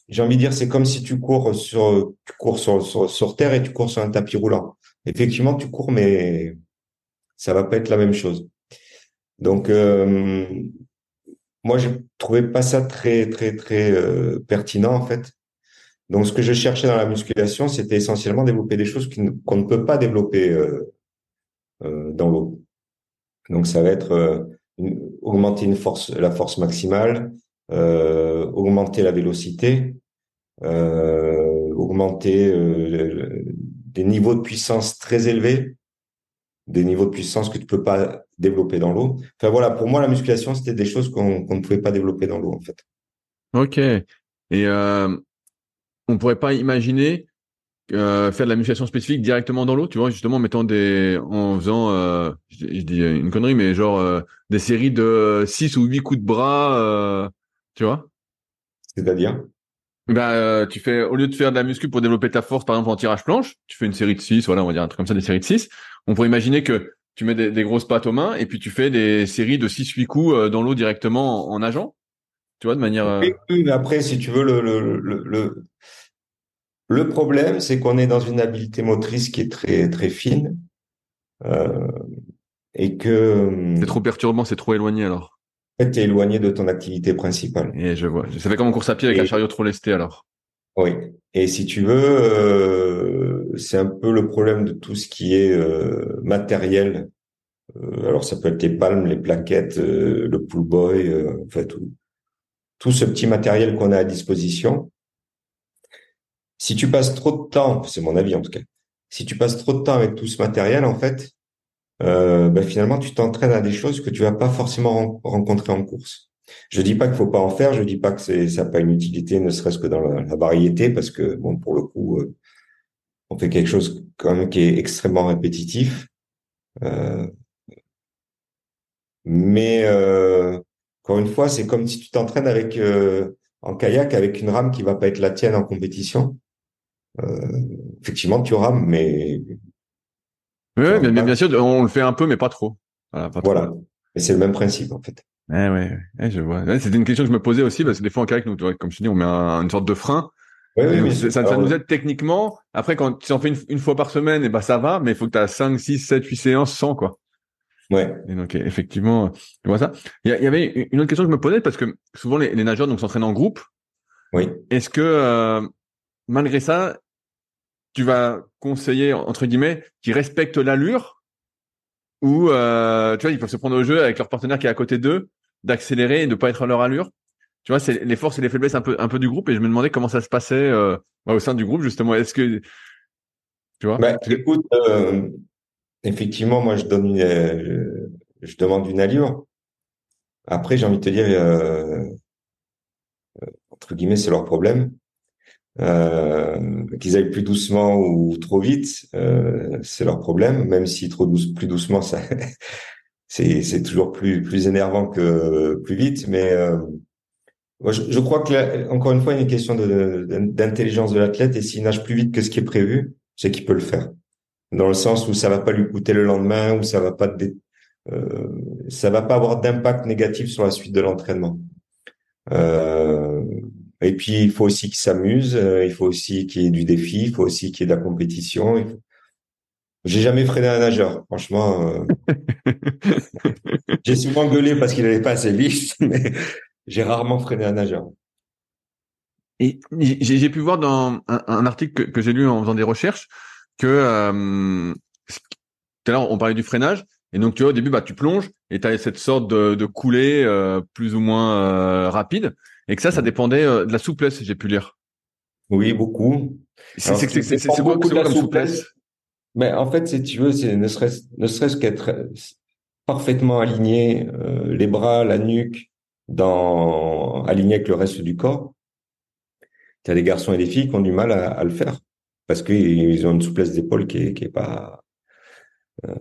j'ai envie de dire, c'est comme si tu cours sur, tu cours sur, sur, terre et tu cours sur un tapis roulant. Effectivement, tu cours, mais ça va pas être la même chose. Donc, euh, moi, je trouvais pas ça très, très, très euh, pertinent en fait. Donc, ce que je cherchais dans la musculation, c'était essentiellement développer des choses qu'on ne peut pas développer euh, euh, dans l'eau. Donc, ça va être augmenter une force, la force maximale, euh, augmenter la vélocité, euh, augmenter euh, des niveaux de puissance très élevés, des niveaux de puissance que tu peux pas développer dans l'eau. Enfin voilà, pour moi la musculation c'était des choses qu'on ne pouvait pas développer dans l'eau en fait. Ok. Et euh, on pourrait pas imaginer faire de la musculation spécifique directement dans l'eau, tu vois, justement en des, faisant, je, dis une connerie, mais genre des séries de 6 ou 8 coups de bras tu vois? C'est-à-dire? Bah, euh, tu fais au lieu de faire de la muscu pour développer ta force, par exemple en tirage planche, tu fais une série de 6, voilà, on va dire un truc comme ça, des séries de 6. On pourrait imaginer que tu mets des, grosses pattes aux mains et puis tu fais des séries de 6-8 coups euh, dans l'eau directement en, nageant. Tu vois, de manière. Euh, oui, mais après, si tu veux, le, le, le, le, problème, c'est qu'on est dans une habileté motrice qui est très, très fine. Euh, et que. C'est trop perturbant, c'est trop éloigné alors tu es éloigné de ton activité principale. Et je vois. Ça fait comme en course à pied avec un chariot trop lesté alors. Oui. Et si tu veux, euh, c'est un peu le problème de tout ce qui est euh, matériel. Euh, alors ça peut être les palmes, les plaquettes, le pull boy, en fait tout, tout ce petit matériel qu'on a à disposition. Si tu passes trop de temps, c'est mon avis en tout cas, si tu passes trop de temps avec tout ce matériel, en fait, euh, ben finalement, tu t'entraînes à des choses que tu vas pas forcément rencontrer en course. Je dis pas qu'il faut pas en faire, je dis pas que c'est ça n'a pas une utilité, ne serait-ce que dans la, variété, parce que bon, pour le coup, euh, on fait quelque chose quand même qui est extrêmement répétitif. Euh, mais euh, encore une fois, c'est comme si tu t'entraînes avec euh, en kayak avec une rame qui va pas être la tienne en compétition. effectivement, tu rames, mais oui, bien, bien, sûr, on le fait un peu, mais pas trop. Voilà. Pas voilà. Et c'est le même principe, en fait. Eh ouais, ouais, je vois. C'était une question que je me posais aussi, parce que des fois, en kayak, nous, comme je te dis, on met une sorte de frein. Oui, oui, ça, ça, nous aide techniquement. Après, quand tu en fais une, fois par semaine, et eh ben, ça va, mais il faut que tu as 5, 6, 7, 8 séances sans, quoi. Ouais. Et donc, effectivement, tu vois ça. Il y, avait une autre question que je me posais, parce que souvent, les, les nageurs, donc, s'entraînent en groupe. Oui. Est-ce que, euh, malgré ça, tu vas conseiller entre guillemets qui respectent l'allure ou euh, tu vois ils peuvent se prendre au jeu avec leur partenaire qui est à côté d'eux d'accélérer et de pas être à leur allure. Tu vois c'est les forces et les faiblesses un peu un peu du groupe et je me demandais comment ça se passait euh, bah, au sein du groupe justement. Est-ce que tu vois? Bah, écoute euh, effectivement moi je donne une je, je, demande une allure. Après j'ai envie de te dire euh, entre guillemets c'est leur problème euh, qu'ils aillent plus doucement ou trop vite, euh, c'est leur problème. Même si trop douce, plus doucement, ça, [laughs] c'est c'est toujours plus plus énervant que plus vite. Mais euh, moi, je, je, crois que encore une fois, il y une question d'intelligence de, de l'athlète. Et s'il nage plus vite que ce qui est prévu, c'est qu'il peut le faire. Dans le sens où ça va pas lui coûter le lendemain, ou ça va pas euh, ça va pas avoir d'impact négatif sur la suite de l'entraînement. Euh, et puis, il faut aussi qu'il s'amuse, euh, il faut aussi qu'il y ait du défi, il faut aussi qu'il y ait de la compétition. J'ai jamais freiné un nageur, franchement. Euh. [laughs] j'ai souvent gueulé parce qu'il n'allait pas assez vite, [laughs] mais j'ai rarement freiné un nageur. Et j'ai pu voir dans un, article que, j'ai lu en faisant des recherches que euh, tout à l'heure, on parlait du freinage. Et donc, tu vois, au début, bah, tu plonges et tu as cette sorte de, de coulée euh, plus ou moins euh, rapide. Et que ça, ça dépendait euh, de la souplesse, j'ai pu lire. Oui, beaucoup. C'est quoi, beaucoup comme souplesse, Mais en fait, si tu veux, c'est ne serait-ce ne serait-ce qu'être parfaitement aligné, les bras, la nuque, dans aligné avec le reste du corps. Tu as des garçons et des filles qui ont du mal à, à le faire parce qu'ils ont une souplesse d'épaule qui est, qui est pas euh,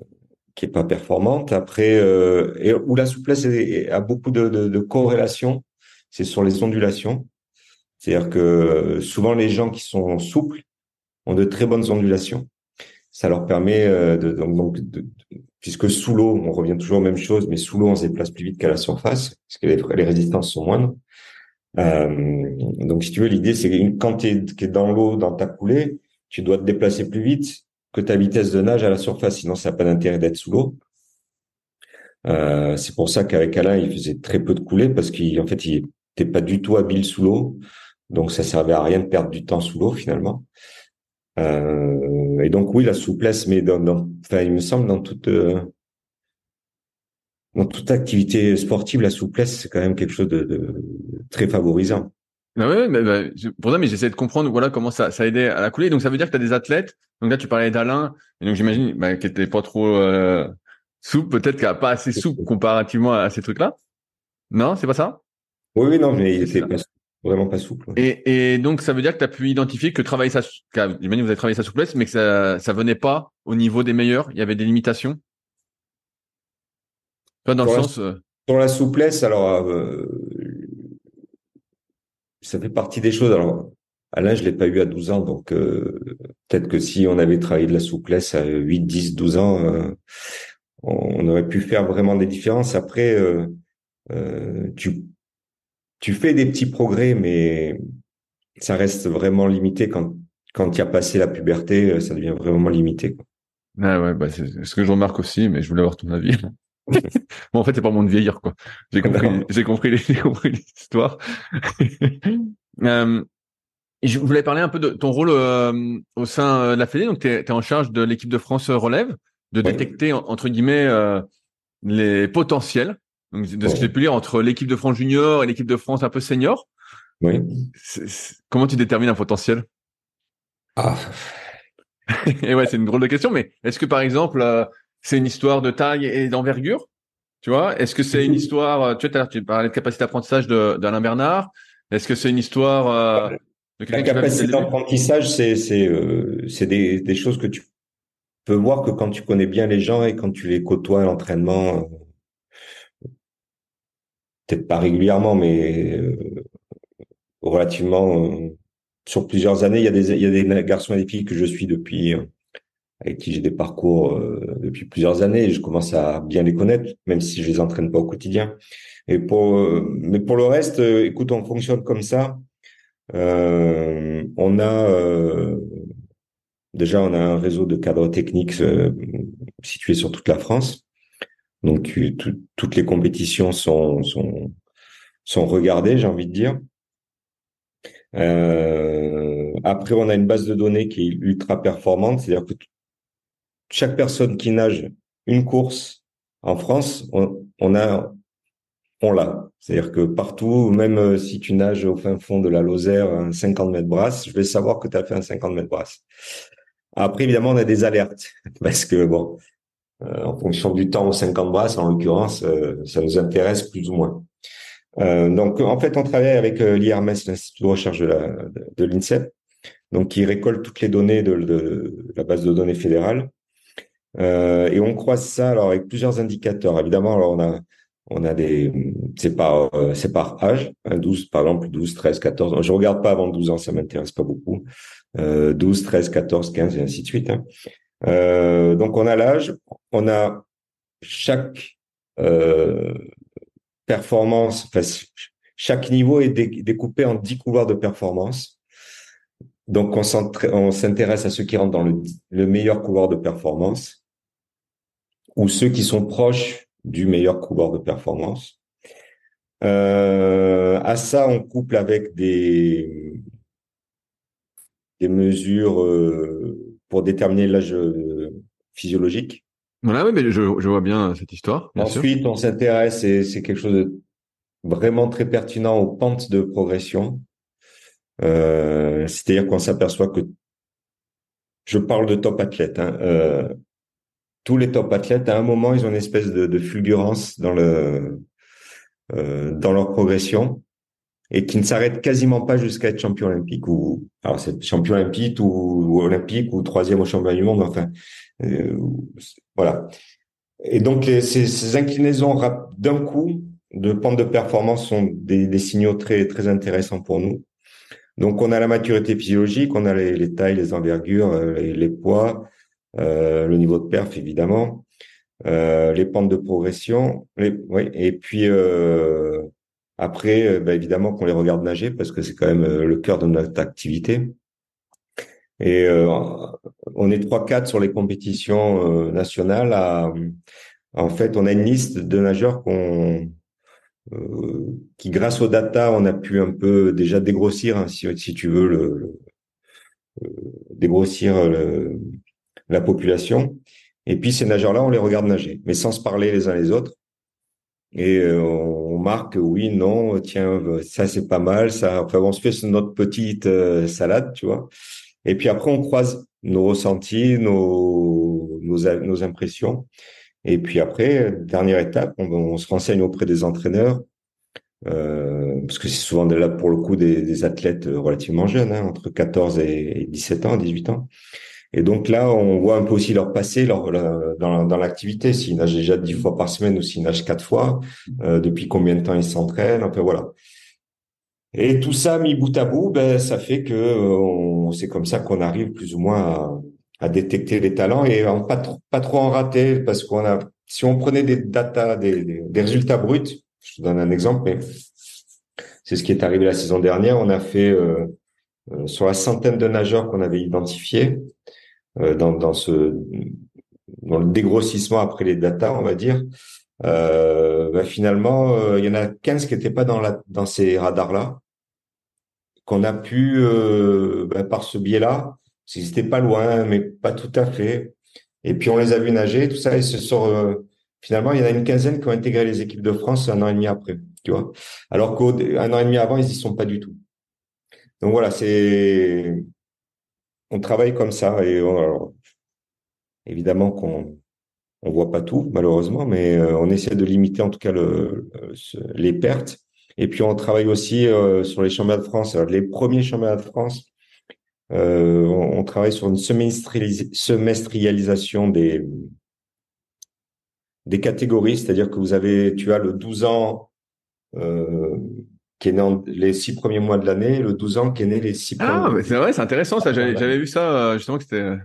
qui est pas performante. Après, euh, et, où la souplesse a beaucoup de, de, de corrélation, c'est sur les ondulations. C'est-à-dire que souvent les gens qui sont souples ont de très bonnes ondulations. Ça leur permet euh, de, donc, puisque sous l'eau, on revient toujours aux mêmes choses, mais sous l'eau, on se déplace plus vite qu'à la surface, parce que les, résistances sont moindres. Euh, donc, si tu veux, l'idée, c'est que quand tu es, dans l'eau, dans ta coulée, tu dois te déplacer plus vite que ta vitesse de nage à la surface, sinon ça n'a pas d'intérêt d'être sous l'eau. Euh, c'est pour ça qu'avec Alain, il faisait très peu de coulées parce qu'en fait, il n'était pas du tout habile sous l'eau. Donc, ça servait à rien de perdre du temps sous l'eau finalement. Euh, et donc, oui, la souplesse, mais dans, dans enfin, il me semble dans toute euh, dans toute activité sportive, la souplesse, c'est quand même quelque chose de, de très favorisant. Ah ouais, mais, bah, pour ça, mais j'essaie de comprendre voilà comment ça, ça aidait à la coulée. Donc ça veut dire que tu as des athlètes. Donc là, tu parlais d'Alain, et donc j'imagine bah, qu'il était pas trop euh, souple, peut-être qu'il a pas assez souple comparativement à ces trucs-là. Non, c'est pas ça? Oui, oui, non, mais il était vraiment pas souple. Et, et donc ça veut dire que tu as pu identifier que travailler sa, j'imagine que vous avez travaillé sa souplesse, mais que ça, ça venait pas au niveau des meilleurs? Il y avait des limitations? Pas dans le sens. Euh, sur la souplesse, alors euh, ça fait partie des choses. Alors, Alain, je l'ai pas eu à 12 ans, donc euh, peut-être que si on avait travaillé de la souplesse à 8, 10, 12 ans, euh, on aurait pu faire vraiment des différences. Après, euh, tu, tu fais des petits progrès, mais ça reste vraiment limité quand quand tu as passé la puberté, ça devient vraiment limité. Ah ouais, bah c'est ce que je remarque aussi, mais je voulais avoir ton avis. [laughs] bon, en fait, c'est pas mon de vieillir, quoi. J'ai compris, j'ai compris, [laughs] j'ai compris l'histoire. [laughs] euh, je voulais parler un peu de ton rôle euh, au sein euh, de la Fédé. Donc, tu es, en charge de l'équipe de France relève, de détecter entre guillemets euh, les potentiels. Donc, de ce que j'ai pu lire entre l'équipe de France junior et l'équipe de France un peu senior. Oui. comment tu détermines un potentiel? Ah. [laughs] et ouais, c'est une drôle de question. Mais est-ce que par exemple c'est une histoire de taille et d'envergure? Tu vois? Est-ce que c'est une histoire euh, Tu vois, tu parlais de capacité d'apprentissage d'Alain Bernard. Est-ce que c'est une histoire euh, de La capacité d'apprentissage, c'est c'est euh, c'est des, des choses que tu peux voir que quand tu connais bien les gens et quand tu les côtoies à l'entraînement, peut-être pas régulièrement, mais relativement sur plusieurs années. Il y a des il y a des garçons et des filles que je suis depuis avec qui j'ai des parcours euh, depuis plusieurs années et je commence à bien les connaître, même si je les entraîne pas au quotidien. Et pour, euh, mais pour le reste, euh, écoute, on fonctionne comme ça. on a déjà on a un réseau de cadres techniques situé sur toute la France. Donc toutes les compétitions sont sont sont regardées, j'ai envie de dire. après, on a une base de données qui est ultra performante, c'est-à-dire que chaque personne qui nage une course en France, on, a, on l'a. C'est-à-dire que partout, même euh, si tu nages au fin fond de la Lozère, un 50 mètres brasse, je vais savoir que tu as fait un 50 mètres brasse. Après, évidemment, on a des alertes [laughs] parce que bon, euh, en fonction du temps au 50 brasses, en l'occurrence, euh, ça nous intéresse plus ou moins. donc, en fait, on travaille avec l'IRMS, l'Institut de recherche de, de, l'INSEP, donc qui récolte toutes les données de, de, la base de données fédérale euh, et on croise ça alors avec plusieurs indicateurs. Évidemment, alors on a on a des c'est par euh, c'est par âge, 12 hein, par exemple 12, 13, 14. Je regarde pas avant 12 ans, ça m'intéresse pas beaucoup. Euh, 12, 13, 14, 15 et ainsi de suite. Hein. Euh, donc on a l'âge, on a chaque euh, performance, enfin, chaque niveau est découpé en 10 couloirs de performance. Donc on s'intéresse à ceux qui rentrent dans le, le meilleur couloir de performance ou ceux qui sont proches du meilleur couloir de performance. Euh, à ça, on couple avec des, des mesures euh, pour déterminer l'âge euh, physiologique. Voilà, oui, mais je, je vois bien cette histoire. Ensuite, on s'intéresse, et c'est quelque chose de vraiment très pertinent aux pentes de progression. Euh, C'est-à-dire qu'on s'aperçoit que je parle de top athlètes. Hein, euh, tous les top athlètes, à un moment, ils ont une espèce de, de fulgurance dans le euh, dans leur progression et qui ne s'arrête quasiment pas jusqu'à être champion olympique ou alors c'est champion olympique ou, olympique ou troisième au championnat du monde enfin euh, voilà. Et donc ces, ces, inclinaisons d'un coup de pente de performance sont des, des, signaux très très intéressants pour nous. Donc on a la maturité physiologique on a les, les tailles les envergures euh, les, les poids euh, le niveau de perf évidemment euh, les pentes de progression les, oui et puis euh, après, euh, bah, évidemment qu'on les regarde nager parce que c'est quand même euh, le cœur de notre activité. Et euh, on est 3-4 sur les compétitions nationales. À, en fait, on a une liste de nageurs qu'on qui, grâce aux data, on a pu un peu déjà dégrossir, hein, si, si, tu veux, le, dégrossir le, la population. Et puis ces nageurs-là, on les regarde nager, mais sans se parler les uns les autres. Et on marque oui, non, tiens, ça c'est pas mal, ça. Enfin, on se fait notre petite euh, salade, tu vois. Et puis après, on croise nos ressentis, nos, nos, impressions. Et puis après, dernière étape, on, se renseigne auprès des entraîneurs, euh, parce que c'est souvent là pour le coup des, athlètes relativement jeunes, hein, entre 14 et 17 ans, 18 ans. Et donc là, on voit un peu aussi leur passé leur, dans, dans l'activité, s'ils nagent déjà dix fois par semaine ou s'ils nagent quatre fois, euh, depuis combien de temps ils s'entraînent, enfin voilà. Et tout ça mis bout à bout, ben ça fait que euh, c'est comme ça qu'on arrive plus ou moins à, à détecter les talents et pas trop, pas trop en rater parce qu'on a, si on prenait des data, des, des, résultats bruts, je te donne un exemple, mais c'est ce qui est arrivé la saison dernière. On a fait euh, euh sur la centaine de nageurs qu'on avait identifiés, dans, dans, ce dans le dégrossissement après les data, on va dire, euh, bah finalement, euh, il y en a 15 qui n'étaient pas dans, la, dans ces radars-là, qu'on a pu, euh, bah, par ce biais-là, s'ils étaient pas loin, mais pas tout à fait. Et puis on les a vus nager, tout ça, et ce sont euh, finalement, il y en a une quinzaine qui ont intégré les équipes de France un an et demi après, tu vois. Alors qu'un an et demi avant, ils y sont pas du tout. Donc voilà, c'est on travaille comme ça et évidemment qu'on on voit pas tout malheureusement, mais euh, on essaie de limiter en tout cas le, les pertes. Et puis on travaille aussi euh, sur les championnats de France. les premiers championnats de France, euh, on, travaille sur une semestrialisation des des catégories, c'est-à-dire que vous avez, tu as le 12 ans qui est né les six premiers mois de l'année, le 12 ans qui est né les six ah, premiers. Ah, c'est vrai, c'est intéressant ça. J'avais vu ça euh, justement que c'était.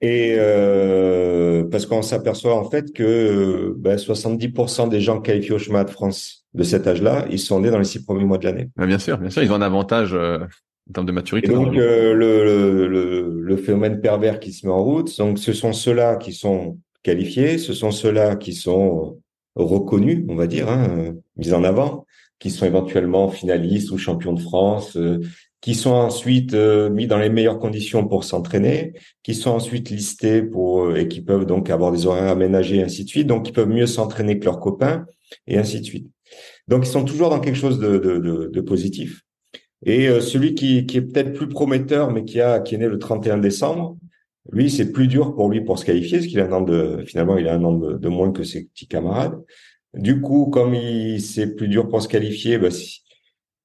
Et euh, parce qu'on s'aperçoit en fait que ben, 70% des gens qualifiés au chemin de France de cet âge-là, ils sont nés dans les six premiers mois de l'année. Ah, bien sûr, bien sûr, ils ont un avantage euh, en termes de maturité. Et donc euh, le, le, le, phénomène pervers qui se met en route, donc ce sont ceux-là qui sont qualifiés, ce sont ceux-là qui sont reconnus, on va dire, hein, mis en avant, qui sont éventuellement finalistes ou champions de France, euh, qui sont ensuite euh, mis dans les meilleures conditions pour s'entraîner, qui sont ensuite listés pour euh, et qui peuvent donc avoir des horaires aménagés et ainsi de suite, donc ils peuvent mieux s'entraîner que leurs copains et ainsi de suite. Donc ils sont toujours dans quelque chose de, de, de, de positif. Et celui qui, qui est peut-être plus prometteur, mais qui a qui est né le 31 décembre, lui c'est plus dur pour lui pour se qualifier, parce qu'il a un an de finalement il a un an de moins que ses petits camarades. Du coup, comme c'est plus dur pour se qualifier, bah,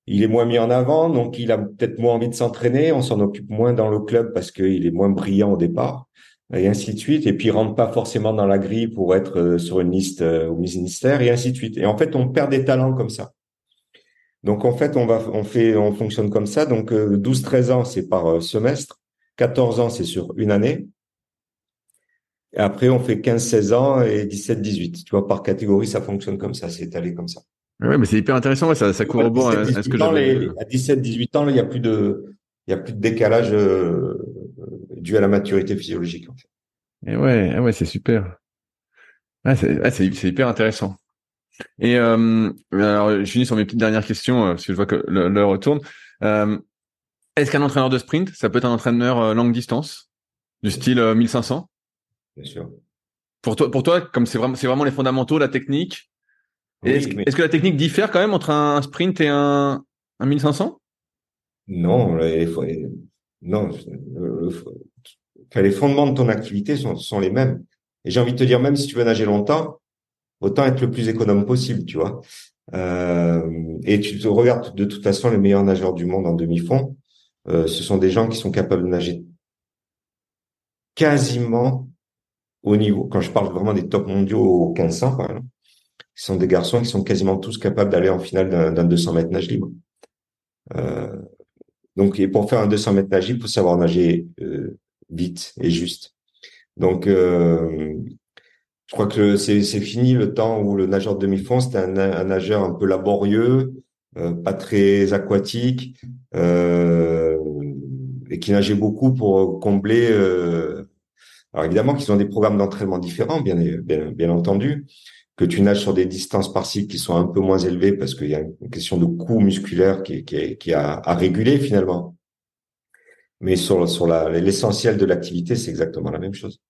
il est moins mis en avant, donc il a peut-être moins envie de s'entraîner. On s'en occupe moins dans le club parce qu'il est moins brillant au départ, et ainsi de suite. Et puis il rentre pas forcément dans la grille pour être euh, sur une liste euh, au ministère, et ainsi de suite. Et en fait, on perd des talents comme ça. Donc en fait, on va, on fait, on fonctionne comme ça. Donc 12-13 euh, ans, c'est par semestre. 14 ans, c'est sur une année. Et après, on fait 15-16 ans et 17-18. Tu vois, par catégorie, ça fonctionne comme ça, c'est étalé comme ça. Ouais, mais c'est hyper intéressant, ça, ça corrobore à, ce que j'avais. À 17-18 ans, il n'y a plus de, il y a plus de décalage euh, dû à la maturité physiologique. En fait. Et ouais, ouais, c'est super. Ah, c'est hyper intéressant. Et euh, alors, je finis sur mes petites dernières questions euh, parce que je vois que l'heure retourne. Euh, Est-ce qu'un entraîneur de sprint, ça peut être un entraîneur longue distance, du style 1500 bien sûr. pour toi, pour toi, comme c'est vraiment, c'est vraiment les fondamentaux, la technique. est-ce, que la technique diffère quand même entre un sprint et un, un 1500 Non, les, non, les fondements de ton activité sont, sont les mêmes. Et j'ai envie de te dire, même si tu veux nager longtemps, autant être le plus économe possible, tu vois. Euh, et tu te regardes de toute façon les meilleurs nageurs du monde en demi-fond, euh, ce sont des gens qui sont capables de nager quasiment au niveau. Quand je parle vraiment des top mondiaux au 1500, par ce sont des garçons qui sont quasiment tous capables d'aller en finale d'un 200 mètres nage libre. Euh, donc, et pour faire un 200 mètres nage libre, il faut savoir nager euh, vite et juste. Donc, euh, je crois que c'est fini le temps où le nageur de demi-fond, c'était un, un, nageur un peu laborieux, euh, pas très aquatique, euh, et qui nageait beaucoup pour combler. Euh... Alors évidemment qu'ils ont des programmes d'entraînement différents, bien, bien, bien entendu, que tu nages sur des distances par cycle qui sont un peu moins élevées parce qu'il y a une question de coût musculaire qui, qui, qui a à réguler finalement. Mais sur, sur l'essentiel de l'activité, c'est exactement la même chose.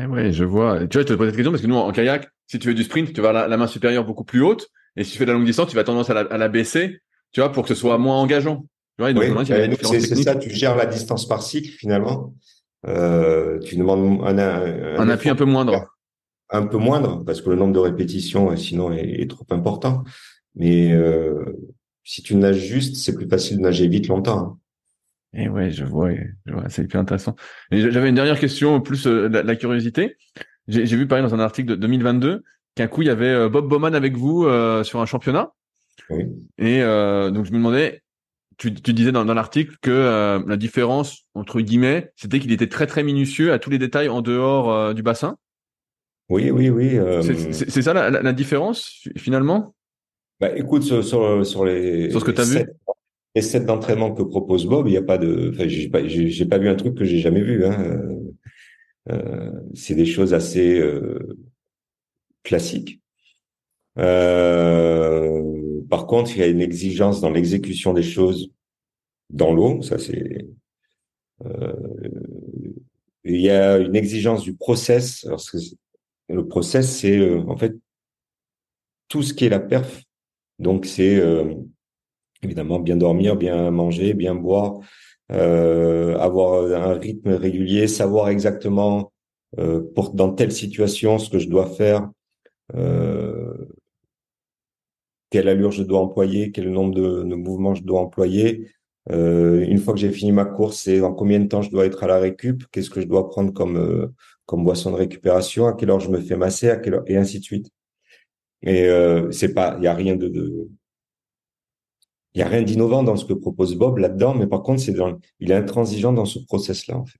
Eh ouais, je vois. Tu vois, je te pose cette question parce que nous, en kayak, si tu fais du sprint, tu vas la, la main supérieure beaucoup plus haute. Et si tu fais de la longue distance, tu vas tendance à la, à la baisser, tu vois, pour que ce soit moins engageant. Tu vois, oui, c'est ça, tu gères la distance par cycle finalement. Euh, tu demandes un, un, un appui un peu moindre. Un peu moindre parce que le nombre de répétitions sinon est, est trop important. Mais euh, si tu nages juste, c'est plus facile de nager vite longtemps. Hein. Et ouais, je vois, je vois c'est hyper intéressant. Et j'avais une dernière question, plus euh, la, curiosité. J'ai vu parler dans un article de 2022 qu'un coup il y avait euh, Bob Bowman avec vous euh, sur un championnat. Oui. Et donc je me demandais, tu, tu disais dans, dans l'article que la différence entre guillemets, c'était qu'il était très très minutieux à tous les détails en dehors du bassin? Oui, oui, oui. C'est ça la, la, différence finalement? Bah, écoute, sur, sur, sur les sur ce que tu as vu? les sets d'entraînement que propose Bob, il n'y a pas de, enfin, j'ai pas, j'ai pas vu un truc que j'ai jamais vu. Hein. Euh, euh c'est des choses assez euh, classiques. Euh, par contre, il y a une exigence dans l'exécution des choses dans l'eau. Ça, c'est. Euh, il y a une exigence du process. Le process, c'est en fait tout ce qui est la perf. Donc, c'est évidemment bien dormir, bien manger, bien boire, euh, avoir un rythme régulier, savoir exactement euh, pour dans telle situation ce que je dois faire, euh, quelle allure je dois employer, quel nombre de, mouvements je dois employer. Euh, une fois que j'ai fini ma course, c'est dans combien de temps je dois être à la récup, qu'est-ce que je dois prendre comme euh, comme boisson de récupération, à quelle heure je me fais masser, à quelle heure, et ainsi de suite. Et euh, c'est pas, il y a rien de, de y a rien d'innovant dans ce que propose Bob là-dedans, mais par contre, c'est dans, il est intransigeant dans ce process-là, en fait.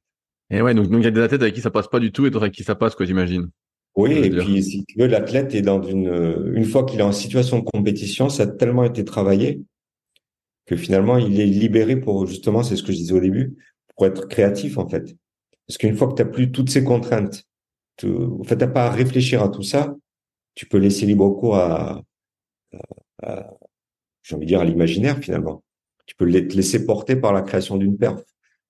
Et ouais, donc, donc il y a des athlètes avec qui ça passe pas du tout et d'autres avec qui ça passe, quoi, j'imagine. Oui, et puis si tu veux, l'athlète est dans une, une fois qu'il est en situation de compétition, ça a tellement été travaillé que finalement, il est libéré pour justement, c'est ce que je disais au début, pour être créatif, en fait. Parce qu'une fois que tu n'as plus toutes ces contraintes, tu, en fait, t'as pas à réfléchir à tout ça, tu peux laisser libre cours à, à, j'ai envie de dire, à l'imaginaire finalement. Tu peux te laisser porter par la création d'une perf.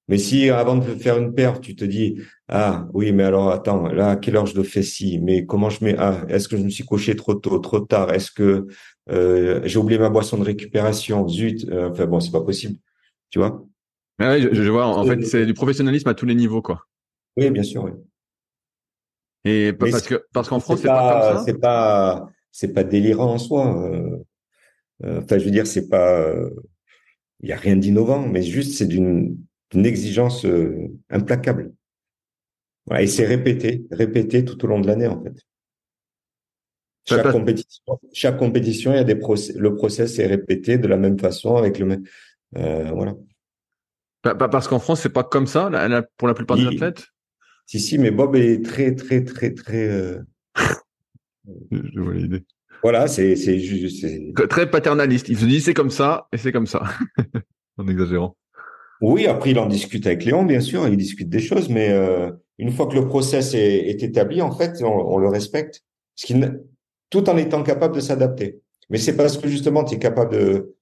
Mais si avant de faire une perf, tu te dis ah oui mais alors attends là à quelle heure je le fais si mais comment je mets ah est-ce que je me suis couché trop tôt trop tard? Est-ce que euh, j'ai oublié ma boisson de récupération? Zut euh, enfin bon c'est pas possible tu vois? Ah oui, je, vois en fait c'est du professionnalisme à tous les niveaux quoi. Oui bien sûr oui. et parce que parce qu'en France c'est pas, c'est pas c'est pas délirant en soi euh, euh, enfin, je veux dire, c'est pas, il n'y a rien d'innovant, mais juste c'est d'une exigence euh, implacable. et c'est répété, répété tout au long de l'année en fait. Chaque compétition, chaque compétition, il y a des process, le process est répété de la même façon avec le même, euh, voilà. Parce qu'en France, c'est pas comme ça pour la plupart des athlètes? Si si, mais Bob est très très très très. Euh... [laughs] je vois l'idée. Voilà, c'est c'est juste très paternaliste. Il se dit c'est comme ça et c'est comme ça, [laughs] en exagérant. Oui, après il en discute avec Léon, bien sûr, il discute des choses, mais euh, une fois que le process est, est établi, en fait, on, on le respecte, ce tout en étant capable de s'adapter. Mais c'est parce que justement tu es capable de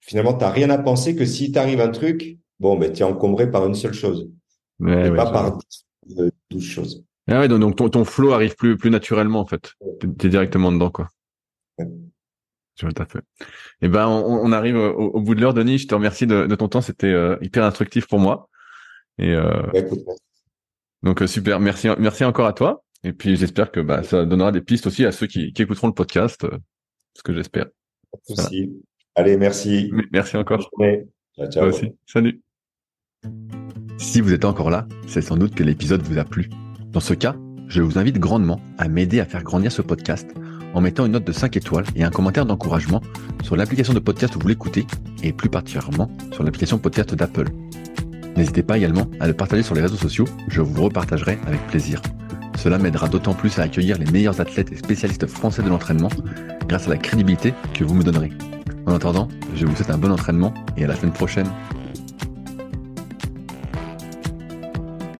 finalement t'as rien à penser que si t'arrive un truc, bon ben tu es encombré par une seule chose, et pas par douze choses. Ah ouais, donc ton, ton flow arrive plus, plus naturellement, en fait. Tu es directement dedans, quoi. Tout à fait. Eh ben, on, arrive au, bout de l'heure, Denis. Je te remercie de, ton temps. C'était euh, hyper instructif pour moi. Et euh, donc super. Merci, merci encore à toi. Et puis j'espère que bah, ça donnera des pistes aussi à ceux qui, qui écouteront le podcast, ce que j'espère. Allez, merci. Merci encore. Ciao, ciao. aussi. Salut. Si vous êtes encore là, c'est sans doute que l'épisode vous a plu. Dans ce cas, je vous invite grandement à m'aider à faire grandir ce podcast en mettant une note de 5 étoiles et un commentaire d'encouragement sur l'application de podcast où vous l'écoutez et plus particulièrement sur l'application podcast d'Apple. N'hésitez pas également à le partager sur les réseaux sociaux, je vous repartagerai avec plaisir. Cela m'aidera d'autant plus à accueillir les meilleurs athlètes et spécialistes français de l'entraînement grâce à la crédibilité que vous me donnerez. En attendant, je vous souhaite un bon entraînement et à la semaine prochaine.